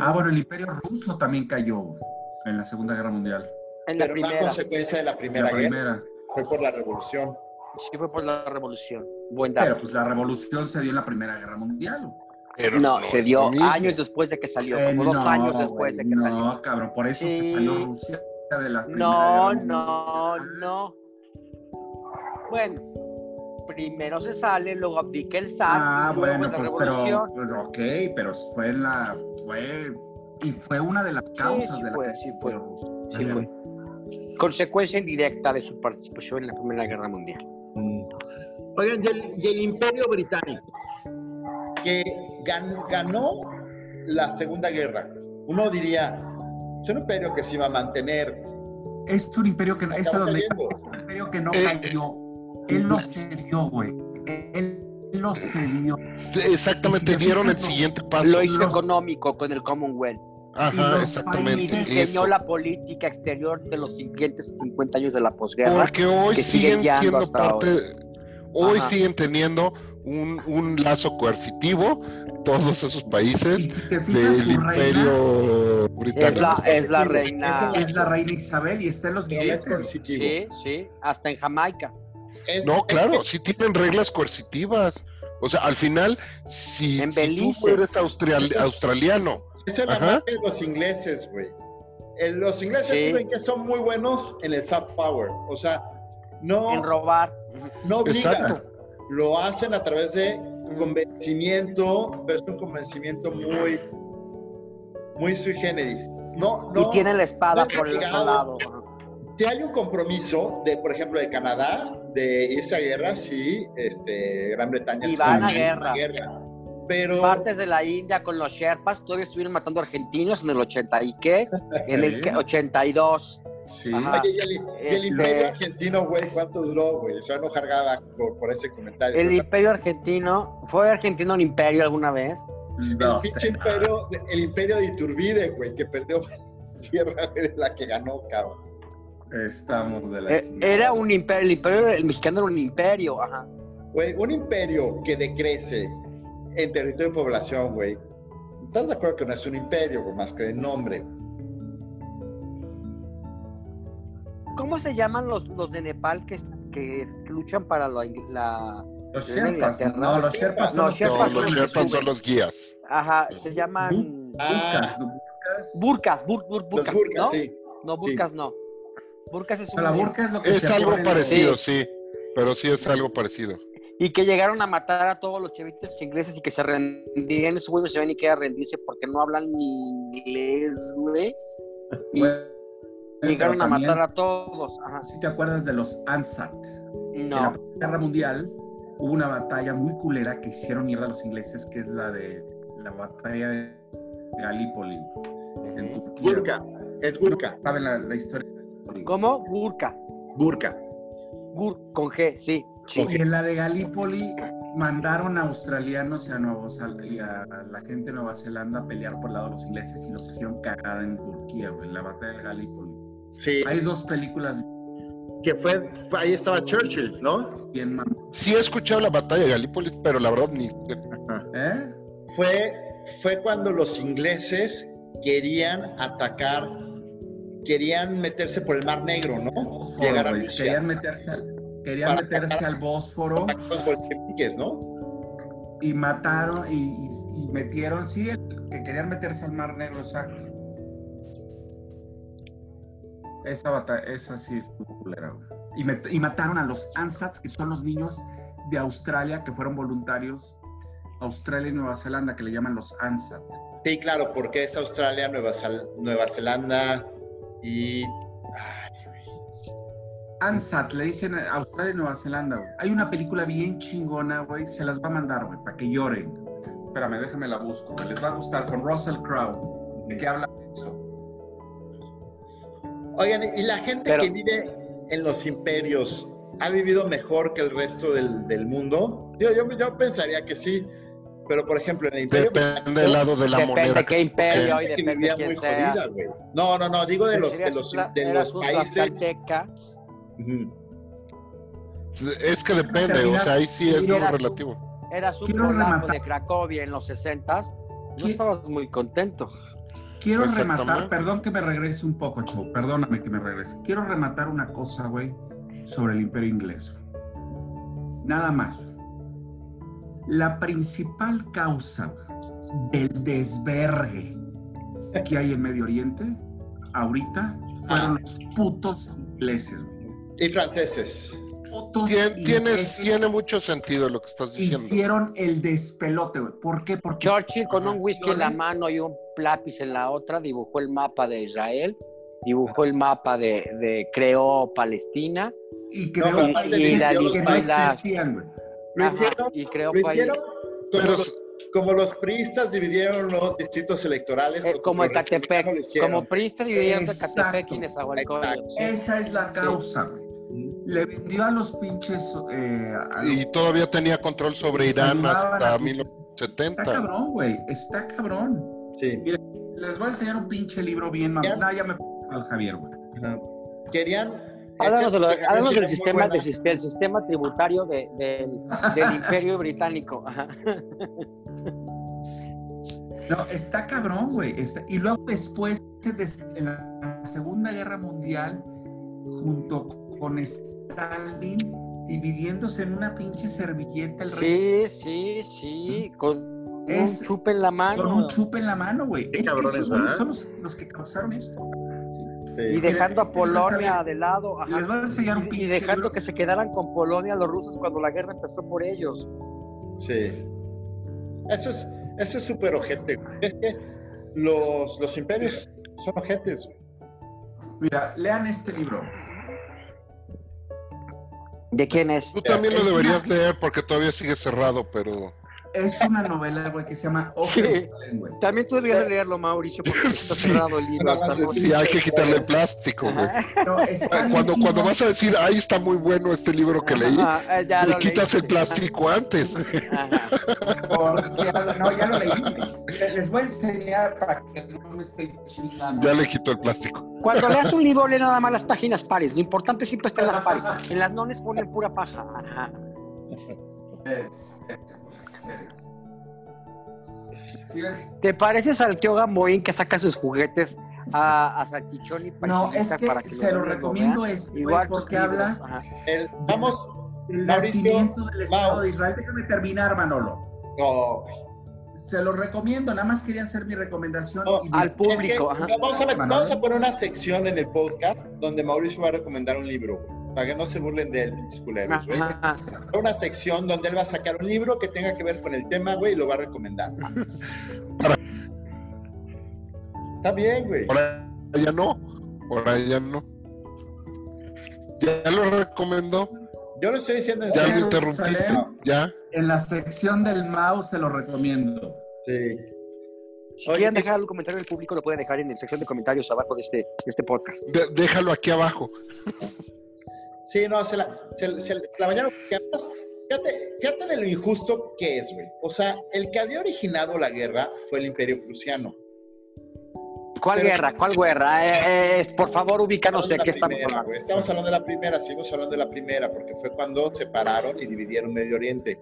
Speaker 1: Ah, bueno, el imperio ruso también cayó en la Segunda Guerra Mundial.
Speaker 4: en la
Speaker 2: Pero
Speaker 4: primera.
Speaker 2: consecuencia de la primera
Speaker 1: la
Speaker 2: guerra.
Speaker 1: primera.
Speaker 2: Fue por la revolución.
Speaker 4: Sí, fue por la revolución. Buen dato.
Speaker 1: Pero pues la revolución se dio en la Primera Guerra Mundial.
Speaker 3: Pero
Speaker 4: no, se dio años después de que salió,
Speaker 1: Eh,
Speaker 4: como dos
Speaker 1: no,
Speaker 4: años después de que
Speaker 1: no,
Speaker 4: salió.
Speaker 1: cabrón, por eso
Speaker 4: Sí.
Speaker 1: se salió Rusia de la Primera
Speaker 4: No,
Speaker 1: Guerra
Speaker 4: no, no. Bueno, primero se sale, luego abdica el zar,
Speaker 1: Ah, bueno, pues pero, pues, ok, pero fue en la, fue, y fue una de las causas
Speaker 4: sí
Speaker 1: de la
Speaker 4: fue, sí fue. Sí fue. Consecuencia indirecta de su participación en la Primera Guerra Mundial.
Speaker 2: Oigan, y el, y el imperio británico, que gan- ganó la Segunda Guerra. Uno diría, es un imperio que se iba a mantener.
Speaker 1: Es un imperio que, es a
Speaker 2: Acabó
Speaker 1: donde, es un imperio que no
Speaker 3: Eh,
Speaker 1: cayó. Él lo cedió, güey. Él lo cedió.
Speaker 3: Exactamente,
Speaker 1: si
Speaker 3: dieron el
Speaker 1: no-
Speaker 3: siguiente paso.
Speaker 4: Lo hizo
Speaker 1: los-
Speaker 4: económico con el Commonwealth
Speaker 3: Ajá, exactamente.
Speaker 4: y
Speaker 1: países-
Speaker 4: diseñó
Speaker 3: eso.
Speaker 4: la política exterior de los siguientes 50 años de la posguerra.
Speaker 3: Porque hoy siguen siendo parte, hoy
Speaker 4: Ajá.
Speaker 3: siguen teniendo un, un lazo coercitivo todos esos países
Speaker 1: si fijas,
Speaker 3: del
Speaker 1: reina
Speaker 3: imperio
Speaker 4: Es
Speaker 3: británico.
Speaker 4: la, es la reina.
Speaker 1: es la reina Isabel y está en los billetes.
Speaker 4: Sí, sí, hasta en Jamaica.
Speaker 2: Es-
Speaker 3: No, claro, sí tienen reglas coercitivas. O sea, al final, si,
Speaker 4: En
Speaker 3: si
Speaker 4: Belice.
Speaker 3: tú eres australiano,
Speaker 2: Esa es la
Speaker 3: Ajá.
Speaker 2: de los ingleses, güey. Los ingleses
Speaker 4: Sí.
Speaker 2: tienen que son muy buenos en el soft power. O sea, no,
Speaker 4: En robar.
Speaker 2: No obligan.
Speaker 3: Exacto.
Speaker 2: Lo hacen a través de convencimiento, pero es un convencimiento muy, muy sui generis. No, no.
Speaker 4: y tiene la espada
Speaker 2: no
Speaker 4: por el otro lado.
Speaker 2: Si hay un compromiso de, por ejemplo, de Canadá, de irse a guerra si este, Gran Bretaña
Speaker 4: Y van a
Speaker 2: une
Speaker 4: guerra.
Speaker 2: Pero
Speaker 4: Partes de la India con los Sherpas todavía estuvieron matando argentinos en el 80 y qué? En el
Speaker 1: Sí.
Speaker 4: que- 82.
Speaker 1: Sí.
Speaker 4: Ajá.
Speaker 2: Oye, y el, y el
Speaker 4: Este-
Speaker 2: imperio argentino, güey, ¿cuánto duró, güey? Se va a enojar Gaba por, por ese comentario.
Speaker 4: El imperio argentino, ¿fue argentino un imperio alguna vez?
Speaker 1: No
Speaker 2: el pinche imperio, el imperio de Iturbide, güey, que perdió [LAUGHS] tierra de la que ganó, cabrón.
Speaker 1: Estamos de la
Speaker 4: Eh. Era un imperio, el imperio el mexicano era un imperio, ajá.
Speaker 2: Güey, un imperio que decrece en territorio y población, güey. ¿Estás de acuerdo que no es un imperio, güey, más que de nombre?
Speaker 4: ¿Cómo se llaman los, los de Nepal que, que luchan para la, la-
Speaker 1: Los Sherpas. No, los Sherpas son
Speaker 4: No,
Speaker 1: los
Speaker 4: Sherpas
Speaker 3: no,
Speaker 4: son
Speaker 3: los
Speaker 4: los que
Speaker 3: Sherpas son
Speaker 4: suben.
Speaker 3: los guías.
Speaker 4: Ajá, se llaman
Speaker 1: Burkas. Burkas.
Speaker 4: burkas, bur, bur-
Speaker 2: Los
Speaker 4: burkas,
Speaker 2: burkas,
Speaker 4: ¿no?
Speaker 2: sí.
Speaker 4: No, burkas no. Burkas es un...
Speaker 1: La burka es lo que
Speaker 3: Es
Speaker 1: se
Speaker 3: algo parecido, sí. Pero sí es algo parecido.
Speaker 4: Y que llegaron a matar a todos los chavitos ingleses y que se rendían, esos güeyes no se ven ni qué rendirse porque no hablan ni inglés, güey. Y
Speaker 1: Bueno,
Speaker 4: llegaron a matar a todos. Ajá.
Speaker 1: Si te acuerdas de los Ansat. En la
Speaker 4: No.
Speaker 1: Primera Guerra Mundial hubo una batalla muy culera que hicieron mierda a los ingleses, que es la de la batalla de Galípoli en Turquía.
Speaker 2: Burka, es Burka,
Speaker 1: ¿Saben la, la historia? de Galípoli?
Speaker 4: ¿Cómo? Burka.
Speaker 2: Burka.
Speaker 4: Gur con G, sí. sí.
Speaker 1: Y en la de Galípoli mandaron a australianos y a, Nuevo a la gente de Nueva Zelanda a pelear por el lado de los ingleses y los hicieron cagada en Turquía, en la batalla de Gallipoli.
Speaker 2: Sí,
Speaker 1: Hay dos películas
Speaker 2: que fue, ahí estaba Churchill, ¿no?
Speaker 1: bien
Speaker 3: Sí he escuchado la batalla de Galípolis, pero la verdad ni...
Speaker 1: ¿Eh?
Speaker 2: Fue, fue cuando los ingleses querían atacar, querían meterse por el Mar Negro, ¿no?
Speaker 1: Bósforo,
Speaker 2: Llegar a
Speaker 1: güey.
Speaker 2: Rusia.
Speaker 1: Querían meterse al, querían meterse al Bósforo
Speaker 2: Los bolcheviques, ¿no?
Speaker 1: y mataron y, y- y metieron, sí, el- que querían meterse al Mar Negro, exacto. Esa batalla, esa sí es culera, güey. Y, y mataron a los Ansats, que son los niños de Australia que fueron voluntarios, Australia y Nueva Zelanda, que le llaman los Ansat.
Speaker 2: Sí, claro, porque es Australia, Nueva, Zal- Nueva Zelanda y... ay.
Speaker 1: Ansat, le dicen Australia y Nueva Zelanda, güey. Hay una película bien chingona, güey. Se las va a mandar, güey, para que lloren. Espérame, déjame la busco. Me les va a gustar con Russell Crowe. ¿De qué habla?
Speaker 2: Oigan, ¿y la gente
Speaker 4: Pero-
Speaker 2: que vive en los imperios ha vivido mejor que el resto del, del mundo? Yo, yo, yo pensaría que sí, pero por ejemplo, en el imperio...
Speaker 3: Depende del lado de la
Speaker 4: Depende
Speaker 3: moneda.
Speaker 4: de qué imperio
Speaker 2: hay
Speaker 4: y
Speaker 2: gente que
Speaker 4: depende
Speaker 2: vivía
Speaker 4: de quién
Speaker 2: muy
Speaker 4: sea.
Speaker 2: jodida, güey. No, no, no, digo de los, de los, de los países...
Speaker 3: Es que depende, o sea, ahí sí es muy relativo.
Speaker 4: eras un
Speaker 1: Quiero
Speaker 4: polaco de Cracovia en los 60 no estabas muy contento.
Speaker 1: Quiero rematar, perdón que me regrese un poco, Cho, perdóname que me regrese. Quiero rematar una cosa, güey, sobre el imperio inglés. Nada más. La principal causa del desvergue que hay en Medio Oriente, ahorita, fueron
Speaker 2: Ah.
Speaker 1: los putos ingleses, güey.
Speaker 2: Y franceses.
Speaker 1: Putos
Speaker 3: Tien- Tiene,
Speaker 1: ingleses
Speaker 3: tiene mucho sentido lo que estás diciendo.
Speaker 1: hicieron el despelote, güey. ¿Por qué? Porque
Speaker 4: Churchill con un whisky en la mano y un lápiz en la otra dibujó el mapa de Israel, dibujó el mapa de, de creó Palestina
Speaker 1: y creó
Speaker 2: No,
Speaker 1: países
Speaker 4: y
Speaker 1: no
Speaker 4: y la-
Speaker 1: existían, güey.
Speaker 2: Lo hicieron,
Speaker 4: y creó
Speaker 2: lo hicieron como,
Speaker 3: Pero-
Speaker 2: los, como los priistas dividieron los distritos electorales.
Speaker 4: Eh, como Ecatepec, como Priester dividieron. Ecatepec y Nezahualcóyotl. Sí.
Speaker 1: Esa es la causa, güey. Le vendió a los pinches. eh, a los-
Speaker 3: Y todavía tenía control sobre Irán hasta
Speaker 1: a- Está
Speaker 3: 1970.
Speaker 1: cabrón, güey. Está cabrón.
Speaker 2: Sí.
Speaker 1: Les voy a enseñar un pinche libro bien mamá.
Speaker 2: Ya.
Speaker 1: No, ya me al Javier, güey.
Speaker 2: Querían.
Speaker 4: Háblanos, de lo-
Speaker 2: esta-
Speaker 4: háblanos
Speaker 2: era
Speaker 4: del sistema, del, tributario de- del, [LAUGHS] del imperio británico.
Speaker 1: No, está cabrón, güey. Y luego después, des- en la Segunda Guerra Mundial, junto con Stalin, dividiéndose en una pinche servilleta el resto.
Speaker 4: Sí, sí, sí, con
Speaker 1: Es-
Speaker 4: un chupe en la mano.
Speaker 1: Con un chupe en la mano, güey. Es
Speaker 2: cabrones,
Speaker 1: esos son los, los que causaron esto.
Speaker 2: Sí.
Speaker 4: Y dejando a
Speaker 1: Este
Speaker 4: Polonia de lado. ajá.
Speaker 1: Les voy a enseñar un
Speaker 4: Y- y dejando
Speaker 1: libro.
Speaker 4: que se quedaran con Polonia los rusos cuando la guerra empezó por ellos.
Speaker 2: Sí. Eso es eso es súper ojete. güey. Es que los, los imperios son ojetes. güey.
Speaker 1: Mira, lean este libro.
Speaker 4: ¿De quién es?
Speaker 3: Tú también lo deberías leer porque todavía sigue cerrado, pero
Speaker 1: Es una novela, güey, que se llama O
Speaker 4: Sí.
Speaker 1: Güey.
Speaker 4: También tú deberías de leerlo, Mauricio, porque [LAUGHS] está
Speaker 3: Sí.
Speaker 4: cerrado el libro
Speaker 3: sí hay que quitarle el plástico, güey.
Speaker 1: Bien
Speaker 3: Cuando, cuando vas a decir, ahí está muy bueno este libro que leí,
Speaker 4: Ajá, eh, ya
Speaker 3: le quitas el plástico antes.
Speaker 4: Ajá.
Speaker 1: Porque no, ya lo leí. Les voy a enseñar para que no me estén chingando.
Speaker 3: Ya le quito el plástico.
Speaker 4: Cuando leas un libro, lee nada más las páginas pares. Lo importante siempre está en las pares. [LAUGHS] En las nones ponen pura paja. Ajá.
Speaker 1: Espérense, espérense, espérense. Sí, ves.
Speaker 4: ¿Te pareces al tío Gamboín que saca sus juguetes a, a Salchichón y
Speaker 1: No, es
Speaker 4: Paquita
Speaker 1: que
Speaker 4: para
Speaker 1: se lo recomiendo
Speaker 4: vean?
Speaker 1: esto, güey,
Speaker 4: Igual
Speaker 1: porque
Speaker 4: libros,
Speaker 1: habla.
Speaker 2: El- vamos.
Speaker 1: del
Speaker 2: Mauricio,
Speaker 1: nacimiento del Estado de Israel. Déjame terminar, Manolo.
Speaker 2: No,
Speaker 1: Se lo recomiendo, nada más quería hacer mi recomendación.
Speaker 2: No,
Speaker 1: y mi-
Speaker 4: al público.
Speaker 2: Es que
Speaker 4: ajá.
Speaker 2: vamos, a, vamos a poner una sección en el podcast donde Mauricio va a recomendar un libro, güey, para que no se burlen de él, mis culeros, güey. [LAUGHS] Una sección donde él va a sacar un libro que tenga que ver con el tema, güey, y lo va a recomendar. Está bien, güey.
Speaker 3: Ahora ya no. Ahora ya no. Ya lo recomendó.
Speaker 2: Yo lo estoy diciendo en
Speaker 3: Ya lo interrumpiste. Ya.
Speaker 1: En la sección del Mao se lo recomiendo.
Speaker 2: Sí.
Speaker 4: Si
Speaker 2: Oye,
Speaker 4: quieren
Speaker 2: ¿qué-
Speaker 4: dejar algún comentario del público, lo pueden dejar en la sección de comentarios abajo de este, de este podcast.
Speaker 3: De- déjalo aquí abajo.
Speaker 2: Sí, no, se la, se, se- se la bañaron Fíjate, fíjate de lo injusto que es, güey. O sea, el que había originado la guerra fue el Imperio Prusiano.
Speaker 4: ¿Cuál
Speaker 2: Pero-
Speaker 4: guerra? ¿Cuál guerra? Eh, eh, por favor, ubícanos
Speaker 2: en
Speaker 4: qué estamos hablando.
Speaker 2: Estamos hablando de la primera, seguimos hablando de la primera, porque fue cuando separaron y dividieron Medio Oriente.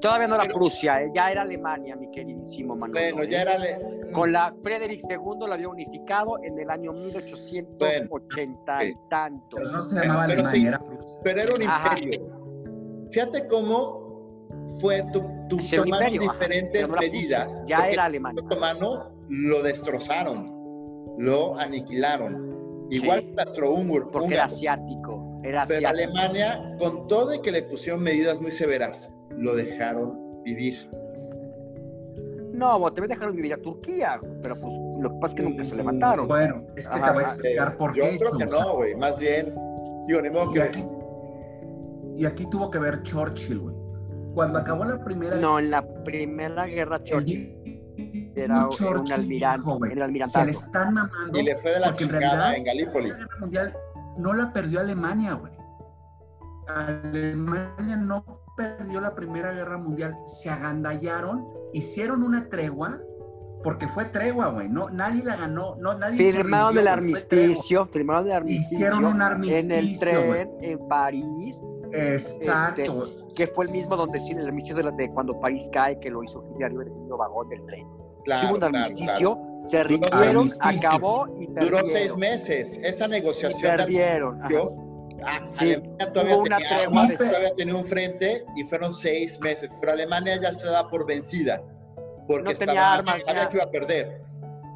Speaker 4: Todavía no era
Speaker 2: Pero-
Speaker 4: Prusia, eh, ya era Alemania, mi queridísimo Manuel.
Speaker 2: Bueno, ya era... le-
Speaker 4: Con la Frederick II la había unificado en el año 1880 y tantos.
Speaker 1: Pero no se llamaba
Speaker 2: pero
Speaker 1: Alemania,
Speaker 2: sí.
Speaker 1: era Prusia.
Speaker 2: Pero era un
Speaker 4: Ajá.
Speaker 2: imperio. Fíjate cómo fue, tu, tu, tomaron
Speaker 4: imperio, ajá.
Speaker 2: diferentes
Speaker 4: era
Speaker 2: medidas.
Speaker 4: Ya era
Speaker 2: el
Speaker 4: Alemania.
Speaker 2: otomano lo destrozaron, lo aniquilaron. Igual
Speaker 4: Sí.
Speaker 2: que el astrohúngaro.
Speaker 4: Porque era asiático. Era
Speaker 2: Pero. Alemania, con todo y que le pusieron medidas muy severas, lo dejaron vivir.
Speaker 4: No, vos te dejaron vivir a Turquía, pero pues lo que pasa es que nunca se levantaron.
Speaker 1: Bueno, es que
Speaker 4: Ajá,
Speaker 1: te voy a explicar por
Speaker 2: Yo
Speaker 1: qué.
Speaker 2: creo que no, güey. Más bien, digo, ni modo
Speaker 1: Y
Speaker 2: que...
Speaker 1: aquí, y aquí tuvo que ver Churchill, güey. Cuando acabó la primera
Speaker 4: No, en la primera guerra Churchill era un
Speaker 1: Churchill
Speaker 4: almirante,
Speaker 1: dijo, güey,
Speaker 4: era el
Speaker 1: Se le están mamando.
Speaker 2: Y le fue de la
Speaker 1: porque en
Speaker 2: chingada
Speaker 1: realidad-
Speaker 2: en Galípoli.
Speaker 1: La guerra mundial no la perdió Alemania, güey. Alemania no perdió la primera guerra mundial. Se agandallaron, hicieron una tregua, porque fue tregua, güey. No, nadie la ganó, no, nadie se
Speaker 4: Firmaron
Speaker 1: rindió,
Speaker 4: el armisticio, firmaron el armisticio.
Speaker 1: Hicieron un
Speaker 4: En el
Speaker 1: armisticio,
Speaker 4: tren, en París,
Speaker 1: Exacto.
Speaker 4: Este, que fue el mismo donde sí, el armisticio de, la- de cuando París cae, que lo hizo Hitler del mismo vagón del tren.
Speaker 2: Claro,
Speaker 4: hubo un
Speaker 2: claro,
Speaker 4: armisticio,
Speaker 2: claro.
Speaker 4: se
Speaker 2: Duró-
Speaker 4: rindieron,
Speaker 1: Armisticio.
Speaker 4: acabó y perdieron.
Speaker 2: Duró seis meses. Esa
Speaker 4: Y
Speaker 2: negociación de
Speaker 4: perdieron. Ajá.
Speaker 2: armisticio, a-
Speaker 4: Sí,
Speaker 2: Alemania todavía
Speaker 4: hubo una
Speaker 2: tenía,
Speaker 1: de- [LAUGHS]
Speaker 2: todavía tenía un frente y fueron seis meses. Pero Alemania ya se da por vencida. Porque
Speaker 4: No tenía
Speaker 2: estaba-
Speaker 4: armas
Speaker 2: sabía
Speaker 4: ya.
Speaker 2: que iba a perder.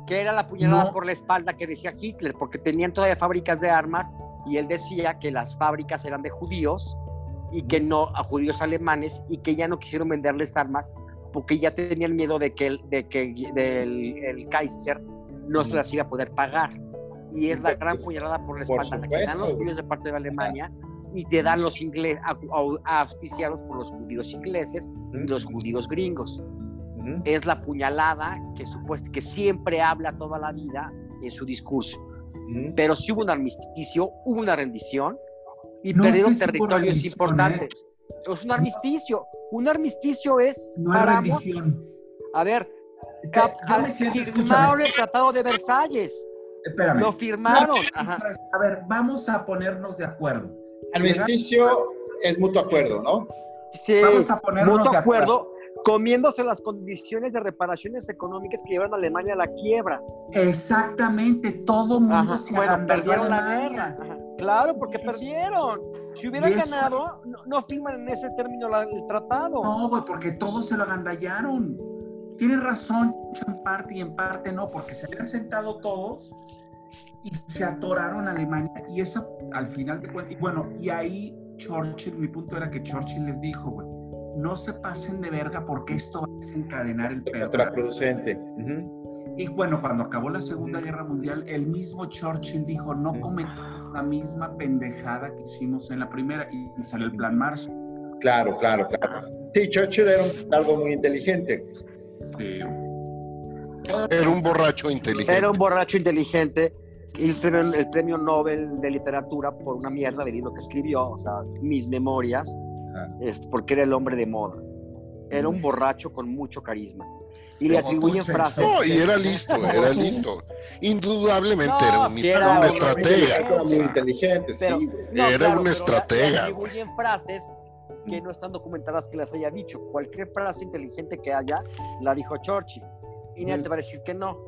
Speaker 4: que era la puñalada
Speaker 1: No.
Speaker 4: por la espalda que decía Hitler, porque tenían todavía fábricas de armas y él decía que las fábricas eran de judíos y que no a judíos alemanes y que ya no quisieron venderles armas porque ya tenían miedo de que el, de que del, el Kaiser no se las iba a poder pagar. Y es la gran puñalada por la
Speaker 2: Por
Speaker 4: espalda que dan los judíos de parte de Alemania y te dan los ingleses auspiciados por los judíos ingleses y los judíos gringos es la puñalada que supuesto que siempre habla toda la vida en su discurso.
Speaker 2: Ujú.
Speaker 4: Pero sí hubo un armisticio, hubo una rendición y
Speaker 1: No
Speaker 4: perdieron
Speaker 1: si
Speaker 4: territorios
Speaker 1: rendición, ¿eh?
Speaker 4: importantes. Es un armisticio. Un armisticio es
Speaker 1: No hay rendición.
Speaker 4: A ver,
Speaker 1: Es que
Speaker 4: cap-
Speaker 1: yo me siento,
Speaker 4: el Tratado de Versalles.
Speaker 1: Espérame.
Speaker 4: Lo firmaron. Ajá.
Speaker 1: A ver, vamos a ponernos de acuerdo.
Speaker 2: Armisticio es mutuo acuerdo, ¿no?
Speaker 4: Sí,
Speaker 1: Vamos a ponernos
Speaker 4: mutuo
Speaker 1: de acuerdo.
Speaker 4: acuerdo, comiéndose las condiciones de reparaciones económicas que llevaron a Alemania a la quiebra.
Speaker 1: Exactamente, todo mundo
Speaker 4: Ajá,
Speaker 1: se
Speaker 4: bueno, perdieron la guerra. Ajá, Claro, porque perdieron. Si hubieran
Speaker 1: eso-
Speaker 4: ganado, no, no firman en ese término la- el tratado.
Speaker 1: No, güey, porque todos se lo agandallaron. Tienes razón, en parte y en parte no, porque se habían sentado todos y se atoraron a Alemania. Y eso, al final de cuentas, y bueno, y ahí Churchill, mi punto era que Churchill les dijo, güey, no se pasen de verga porque esto va a desencadenar el pedo.
Speaker 2: Contraproducente.
Speaker 1: Y bueno, cuando acabó la Segunda Guerra Mundial, el mismo Churchill dijo, no cometamos la misma pendejada que hicimos en la primera y salió el plan Marshall.
Speaker 2: Claro, claro, claro. Sí, Churchill era un algo muy inteligente.
Speaker 3: Era un borracho inteligente.
Speaker 4: Era un borracho inteligente. Y el premio, el premio Nobel de Literatura por una mierda de libro que escribió, o sea, mis memorias,
Speaker 2: Ah.
Speaker 4: es porque era el hombre de moda. Era un borracho con mucho carisma. Y le
Speaker 1: Como
Speaker 4: atribuyen frases.
Speaker 3: No, y era listo, era [LAUGHS] listo. Indudablemente
Speaker 4: No,
Speaker 3: era un,
Speaker 4: sí era
Speaker 3: un
Speaker 4: un
Speaker 3: estratega.
Speaker 2: Era muy inteligente, sí.
Speaker 4: No,
Speaker 3: Era
Speaker 4: claro,
Speaker 3: un estratega,
Speaker 4: Le atribuyen frases que no están documentadas que las haya dicho. Cualquier frase inteligente que haya, la dijo Churchill. Y nadie
Speaker 2: Mm.
Speaker 4: te va a decir que no.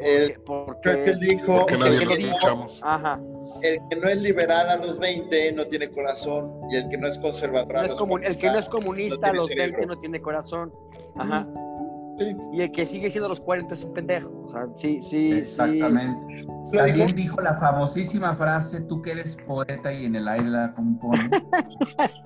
Speaker 2: El-
Speaker 4: Porque,
Speaker 2: Churchill dijo
Speaker 3: Porque
Speaker 2: el
Speaker 3: nadie
Speaker 2: que
Speaker 3: lo
Speaker 2: no-
Speaker 3: escuchamos.
Speaker 4: ajá,
Speaker 2: el que no es liberal a los 20 no tiene corazón y el que no es conservador a
Speaker 4: no es
Speaker 2: los
Speaker 4: comun- el que no es
Speaker 2: 40
Speaker 4: comunista
Speaker 2: no
Speaker 4: a los
Speaker 2: tiene
Speaker 4: 20
Speaker 2: cerebro.
Speaker 4: no tiene corazón. Ajá.
Speaker 2: Sí.
Speaker 4: Y el que sigue siendo a los 40 es un pendejo. O sea, sí, sí,
Speaker 1: Exactamente.
Speaker 2: Lo
Speaker 1: También
Speaker 2: dijo-
Speaker 1: la famosísima frase, tú que eres poeta y en el aire la compones. [LAUGHS]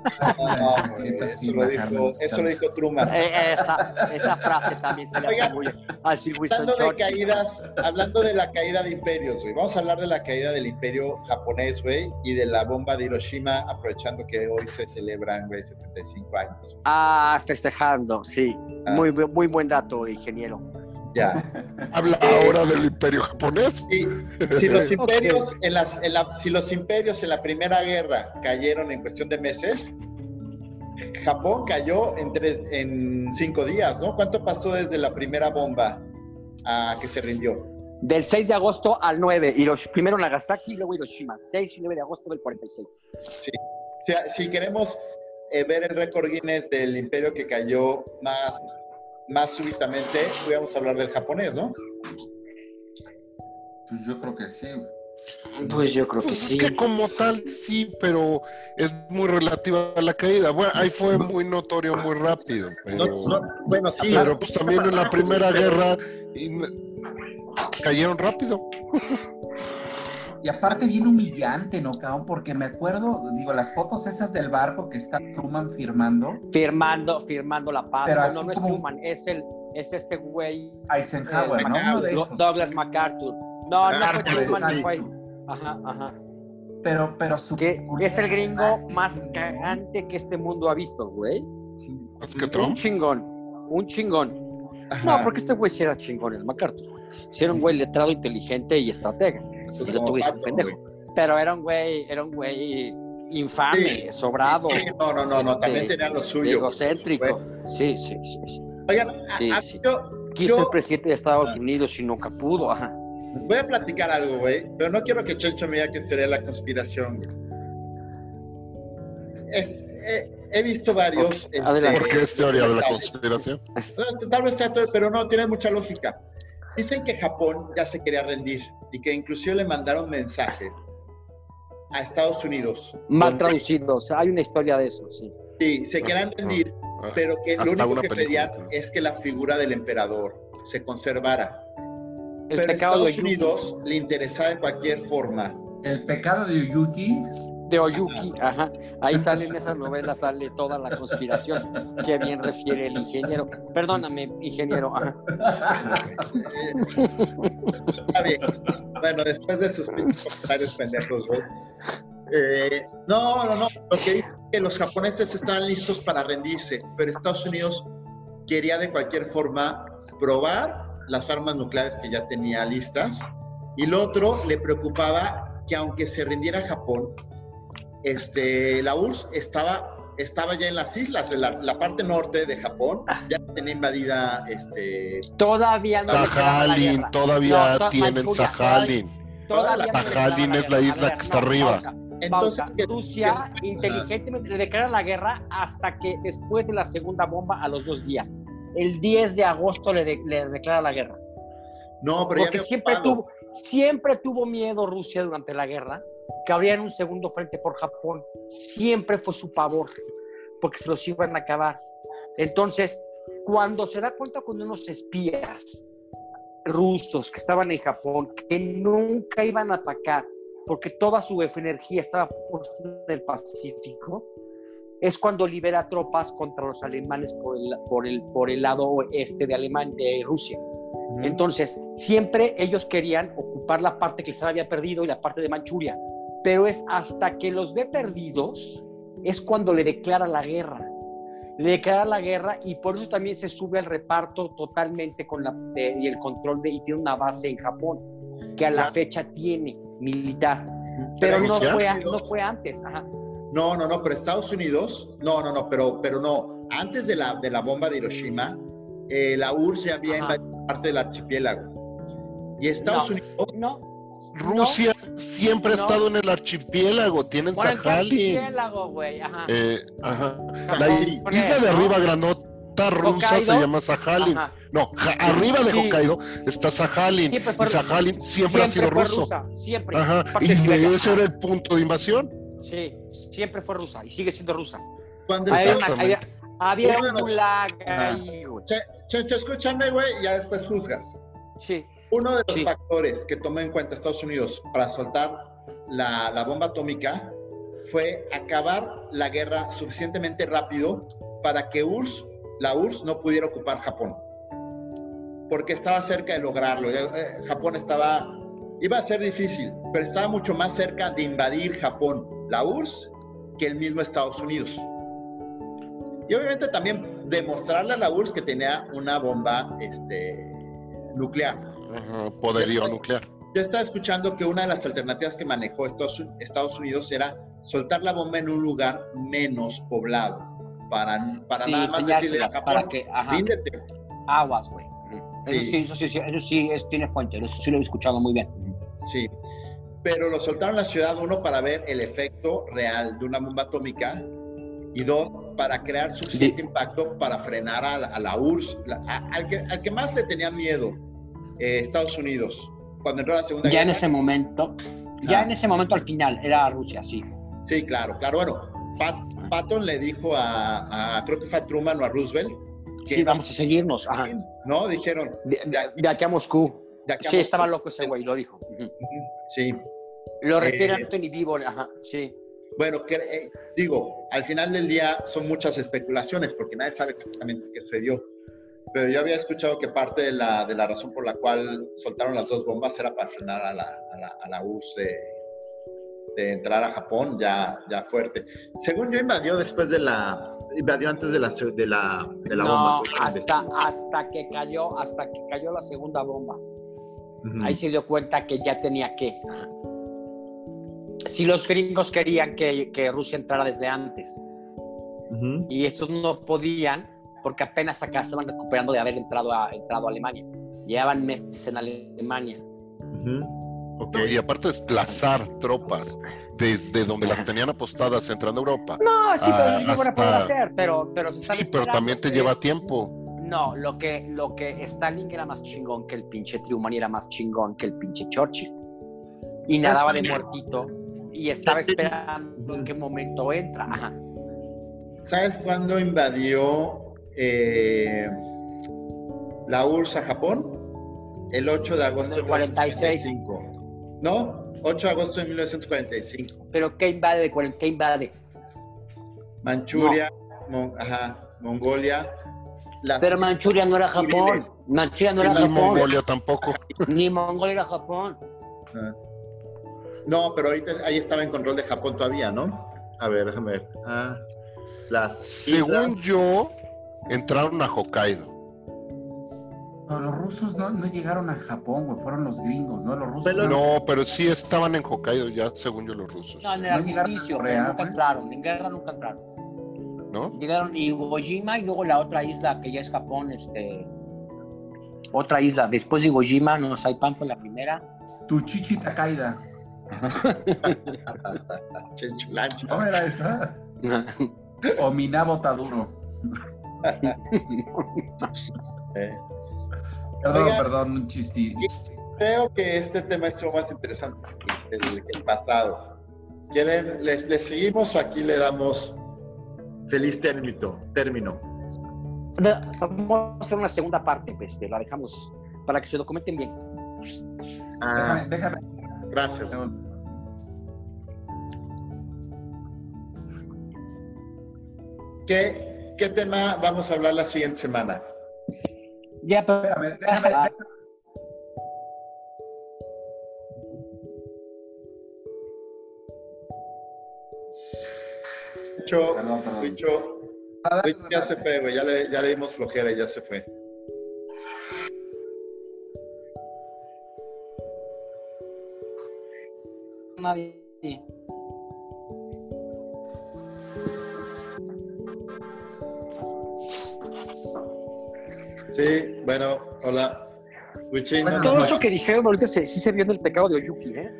Speaker 2: No, güey, eso, lo dijo, eso lo dijo Truman.
Speaker 4: sí. Eh, esa, esa frase también se le atribuye a Sir Winston
Speaker 2: Hablando de caídas, hablando de la caída de imperios, güey. Vamos a hablar de la caída del imperio japonés, güey, y de la bomba de Hiroshima, aprovechando que hoy se celebran, güey, 75 años.
Speaker 4: Ah, festejando, sí.
Speaker 2: Ah.
Speaker 4: Muy, muy buen dato, ingeniero.
Speaker 2: Ya. [LAUGHS]
Speaker 3: Habla ahora del imperio japonés.
Speaker 2: Y si los [LAUGHS] imperios en las, en la- si los imperios en la primera guerra cayeron en cuestión de meses, Japón cayó en, tres, en cinco días, ¿no? ¿Cuánto pasó desde la primera bomba a que se rindió?
Speaker 4: Del 6 de agosto al 9, Hirosh- primero Nagasaki y luego Hiroshima, 6 y 9 de agosto del 46.
Speaker 2: Sí. O sea, si queremos eh, ver el récord Guinness del imperio que cayó más, más súbitamente, podríamos hablar del japonés, ¿no?
Speaker 1: Pues yo creo que sí.
Speaker 4: Pues yo creo que
Speaker 3: Pues
Speaker 4: sí.
Speaker 3: es que como tal sí, pero es muy relativa a la caída. Bueno, ahí fue muy notorio, muy rápido. Pero,
Speaker 2: No- no- bueno, sí.
Speaker 3: pero pues también en la primera guerra y- cayeron rápido. [LAUGHS]
Speaker 1: Y aparte bien humillante, ¿no, cabrón? Porque me acuerdo, digo, las fotos esas del barco que está Truman firmando,
Speaker 4: Firmando, firmando la paz.
Speaker 1: Pero
Speaker 4: No, no, no es
Speaker 1: como-
Speaker 4: Truman, es, el, es este güey,
Speaker 1: Eisenhower, ¿no? Uno de
Speaker 4: Do-
Speaker 1: esos.
Speaker 4: Douglas MacArthur. No, no fue
Speaker 2: MacArthur,
Speaker 4: Truman, fue. Ajá, ajá.
Speaker 1: Pero, pero su
Speaker 4: Que es el gringo más cagante que este mundo ha visto, güey.
Speaker 3: Es que
Speaker 4: Un chingón, un chingón.
Speaker 2: Ajá.
Speaker 4: No, porque este güey sí era chingón, el MacArthur. güey. Sí era un güey letrado, inteligente y estratega.
Speaker 2: Pues
Speaker 4: Y el
Speaker 2: Pato,
Speaker 4: pendejo.
Speaker 2: güey.
Speaker 4: Pero era un güey, era un güey infame,
Speaker 2: Sí.
Speaker 4: sobrado,
Speaker 2: Sí, no, no, no, no,
Speaker 4: este,
Speaker 2: también tenía lo suyo.
Speaker 4: egocéntrico. Sí, sí, sí, sí.
Speaker 2: Oigan, a-
Speaker 4: Sí,
Speaker 2: a-
Speaker 4: sí.
Speaker 2: yo
Speaker 4: Quiso
Speaker 2: Yo-
Speaker 4: ser presidente de Estados Unidos y nunca pudo. Ajá.
Speaker 2: voy a platicar algo, güey, pero no quiero que Chencho me diga que sería la conspiración. güey. Es- he, he visto varios.
Speaker 4: Ok, adelante.
Speaker 3: Porque es teoría de la conspiración. [LAUGHS]
Speaker 2: Tal vez sea todo, pero no, tiene mucha lógica. Dicen que Japón ya se quería rendir y que inclusive le mandaron mensaje a Estados Unidos.
Speaker 4: Mal
Speaker 2: donde-
Speaker 4: traducido. O sea, hay una historia de eso, sí.
Speaker 2: Sí, se querían rendir, pero que lo único que
Speaker 3: película,
Speaker 2: pedían es que la figura del emperador se conservara.
Speaker 4: El
Speaker 2: pero a
Speaker 4: de
Speaker 2: Estados. Unidos le interesaba de cualquier forma.
Speaker 1: El pecado de Uyuki,
Speaker 4: De Oyuki, ajá. Ahí sale en esa novela, sale toda la conspiración que bien refiere el ingeniero. Perdóname, ingeniero. Ajá.
Speaker 2: Está bien. Bueno, después de sus comentarios pendejos, güey. Eh, no, no, no. Lo que dice es que los japoneses estaban listos para rendirse, pero Estados Unidos quería de cualquier forma probar las armas nucleares que ya tenía listas. Y lo otro, le preocupaba que aunque se rindiera Japón, este, la URSS estaba, estaba ya en las islas, en la, la parte norte de Japón, ya tenía invadida este,
Speaker 4: Todavía no.
Speaker 3: todavía
Speaker 4: No, to-
Speaker 3: tienen
Speaker 4: Manchuria,
Speaker 3: Sajalin.
Speaker 4: Todavía no
Speaker 3: es la isla
Speaker 4: ver,
Speaker 3: que está
Speaker 4: no,
Speaker 3: arriba.
Speaker 4: pausa,
Speaker 2: Entonces,
Speaker 4: pausa. Rusia inteligentemente le declara la guerra hasta que después de la segunda bomba a los dos días. El 10 de agosto le, de- le declara la guerra.
Speaker 2: No, pero ya
Speaker 4: Porque
Speaker 2: había
Speaker 4: siempre
Speaker 2: ocupado.
Speaker 4: tuvo, siempre tuvo miedo Rusia durante la guerra que abrieran un segundo frente por Japón. Siempre fue su pavor, porque se los iban a acabar. Entonces, cuando se da cuenta con unos espías rusos que estaban en Japón, que nunca iban a atacar, porque toda su energía estaba en el Pacífico, es cuando libera tropas contra los alemanes por el, por el, por el lado oeste de Alemania, de Rusia. Entonces, siempre ellos querían ocupar la parte que se había perdido y la parte de Manchuria. Pero es hasta que los ve perdidos, es cuando le declara la guerra. Le declara la guerra y por eso también se sube al reparto totalmente con la, de- y el control de, y tiene una base en Japón, que a la
Speaker 2: Claro.
Speaker 4: fecha tiene militar. Pero no
Speaker 2: Estados
Speaker 4: fue, no fue antes. Ajá.
Speaker 2: No, no, no, pero Estados Unidos, no, no, no, pero, pero no. Antes de la, de la bomba de Hiroshima, eh, la URSS ya había
Speaker 4: Ajá.
Speaker 2: invadido parte del archipiélago. Y Estados
Speaker 4: No.
Speaker 2: Unidos,
Speaker 4: No,
Speaker 3: Rusia siempre ha
Speaker 4: No.
Speaker 3: estado en el archipiélago, tienen
Speaker 4: bueno, el
Speaker 3: Sajalin.
Speaker 4: archipiélago, güey. Ajá.
Speaker 3: Eh, ajá. La isla de
Speaker 4: ¿no?
Speaker 3: arriba granota rusa se
Speaker 4: Hokkaido.
Speaker 3: llama Sajalin.
Speaker 4: Ajá.
Speaker 3: No, ja- arriba de
Speaker 4: Sí.
Speaker 3: Hokkaido está Sajalin.
Speaker 4: Siempre fue-
Speaker 3: Y Sajalin siempre, ha sido
Speaker 4: fue
Speaker 3: ruso.
Speaker 4: rusa, siempre.
Speaker 3: Ajá. Y
Speaker 4: de
Speaker 3: ese era el punto de invasión.
Speaker 4: Sí, siempre fue rusa y sigue siendo rusa.
Speaker 2: cuando
Speaker 4: Había, había, un gulag ahí, güey.
Speaker 2: Che, Checho, escúchame, güey, y ya después juzgas.
Speaker 4: Sí,
Speaker 2: Uno de los
Speaker 4: Sí.
Speaker 2: factores que tomó en cuenta Estados Unidos para soltar la, la bomba atómica fue acabar la guerra suficientemente rápido para que URSS, la URSS no pudiera ocupar Japón. Porque estaba cerca de lograrlo. Eh, Japón estaba, iba a ser difícil, pero estaba mucho más cerca de invadir Japón, la URSS, que el mismo Estados Unidos. Y obviamente también demostrarle a la URSS que tenía una bomba este, nuclear.
Speaker 3: Poderío
Speaker 2: Después-
Speaker 3: nuclear.
Speaker 2: Yo estaba escuchando que una de las alternativas que manejó Estados, Estados Unidos era soltar la bomba en un lugar menos poblado, para, para
Speaker 4: Sí,
Speaker 2: nada más decirle a Japón,
Speaker 4: para que, ajá,
Speaker 2: ríndete.
Speaker 4: aguas, güey. Eso
Speaker 2: Sí.
Speaker 4: sí, eso sí, sí, eso sí es- tiene fuente, eso sí lo he escuchado muy bien.
Speaker 2: Sí. Pero lo soltaron en la ciudad, uno, para ver el efecto real de una bomba atómica y dos, para crear suficiente impacto para frenar a, la- a la URSS, la- a- al, que, al que más le tenía miedo, eh, Estados Unidos, cuando entró la Segunda
Speaker 4: Ya en
Speaker 2: Guerra.
Speaker 4: ese momento, ya
Speaker 2: Ah.
Speaker 4: en ese momento al final, era Rusia, sí.
Speaker 2: Sí, claro, claro. Bueno, Pat- Patton le dijo a, a- creo que fue a Truman o a Roosevelt, que
Speaker 4: Sí, vamos a seguirnos. Ajá.
Speaker 2: ¿no? Dijeron,
Speaker 4: De, de- de aquí a Moscú.
Speaker 2: de aquí a
Speaker 4: Sí,
Speaker 2: Moscú.
Speaker 4: estaba loco ese güey, lo dijo.
Speaker 2: Sí.
Speaker 4: Lo refiere
Speaker 2: Eh,
Speaker 4: Anthony Vivo, ajá, sí.
Speaker 2: Bueno, que, eh, digo, al final del día son muchas especulaciones porque nadie sabe exactamente qué sucedió. Pero yo había escuchado que parte de la, de la razón por la cual soltaron las dos bombas era para frenar a la, a la, a la URSS de, de entrar a Japón ya, ya fuerte. Según yo, invadió después de la. Invadió antes de la, de la, de la
Speaker 4: no,
Speaker 2: bomba.
Speaker 4: hasta, hasta que cayó, hasta que cayó la segunda bomba.
Speaker 2: Ujú.
Speaker 4: Ahí se dio cuenta que ya tenía que. Si los gringos querían que, que Rusia entrara desde antes
Speaker 2: Ujú.
Speaker 4: y estos no podían porque apenas acá estaban recuperando de haber entrado a, entrado a Alemania. Llevaban meses en Alemania.
Speaker 2: Ujú. Ok.
Speaker 3: Y aparte desplazar tropas desde donde las tenían apostadas entrando a Europa.
Speaker 4: No, sí, pero sí van a poder hacer, pero, pero se están
Speaker 3: Sí, pero también te lleva tiempo.
Speaker 4: No, lo que, lo que Stalin era más chingón que el pinche Truman y era más chingón que el pinche Churchill. Y nadaba de muertito y estaba esperando en qué momento entra. Ajá.
Speaker 2: ¿Sabes cuándo invadió eh, la URSS a Japón? El 8 de agosto de
Speaker 4: En el 46.
Speaker 2: 1945. ¿No? 8 de agosto de 1945.
Speaker 4: Pero ¿qué invade ¿Qué invade?
Speaker 2: Manchuria, Mon- ajá, Mongolia. la-
Speaker 4: Pero Manchuria no era Japón. Manchuria no
Speaker 2: Sí,
Speaker 4: era
Speaker 3: Ni
Speaker 4: Japón.
Speaker 3: Mongolia tampoco. [LAUGHS]
Speaker 4: Ni Mongolia era Japón.
Speaker 2: Ah. No, pero ahorita ahí estaba en control de Japón todavía, ¿no? A ver, déjame ver. Ah, las
Speaker 3: Según
Speaker 2: islas-
Speaker 3: yo, entraron a Hokkaido.
Speaker 1: No, los rusos no, no llegaron a Japón, güey, fueron los gringos, ¿no? Los rusos.
Speaker 2: Pero-
Speaker 3: No, pero sí estaban en Hokkaido ya, según yo, los rusos.
Speaker 4: No, en el
Speaker 1: No
Speaker 4: armisticio,
Speaker 1: Corea,
Speaker 4: pero nunca entraron. En guerra nunca entraron.
Speaker 3: ¿No?
Speaker 4: Llegaron Iwo Jima y luego la otra isla que ya es Japón, este. Otra isla. Después de Iwo Jima, no Saipan fue la primera.
Speaker 1: Tu chichi Takaida. [LAUGHS]
Speaker 2: Chenchulancho.
Speaker 1: ¿Cómo era esa? [LAUGHS] O Minabo Taduro.
Speaker 2: Eh. [LAUGHS]
Speaker 1: Perdón,
Speaker 2: Oigan.
Speaker 1: perdón, un chisti.
Speaker 2: Creo que este tema estuvo más interesante que el, que el pasado. ¿Quieren, les, les seguimos o aquí le damos feliz término? término?
Speaker 4: Vamos a hacer una segunda parte, pues, la dejamos para que se documenten bien.
Speaker 2: Ah,
Speaker 1: Déjame, déjame.
Speaker 2: gracias. ¿Qué, ¿Qué tema vamos a hablar la siguiente semana?
Speaker 4: Ya, pero.
Speaker 1: Espérame, déjame.
Speaker 4: Ah,
Speaker 2: Wicho ya se fue, güey. Ya le, ya le dimos flojera y ya se fue.
Speaker 4: nadie.
Speaker 2: Sí, bueno, hola. Wichín,
Speaker 1: Bueno,
Speaker 2: no
Speaker 4: Todo eso que dijeron ahorita se- sí se vio en el pecado de Oyuki, ¿eh?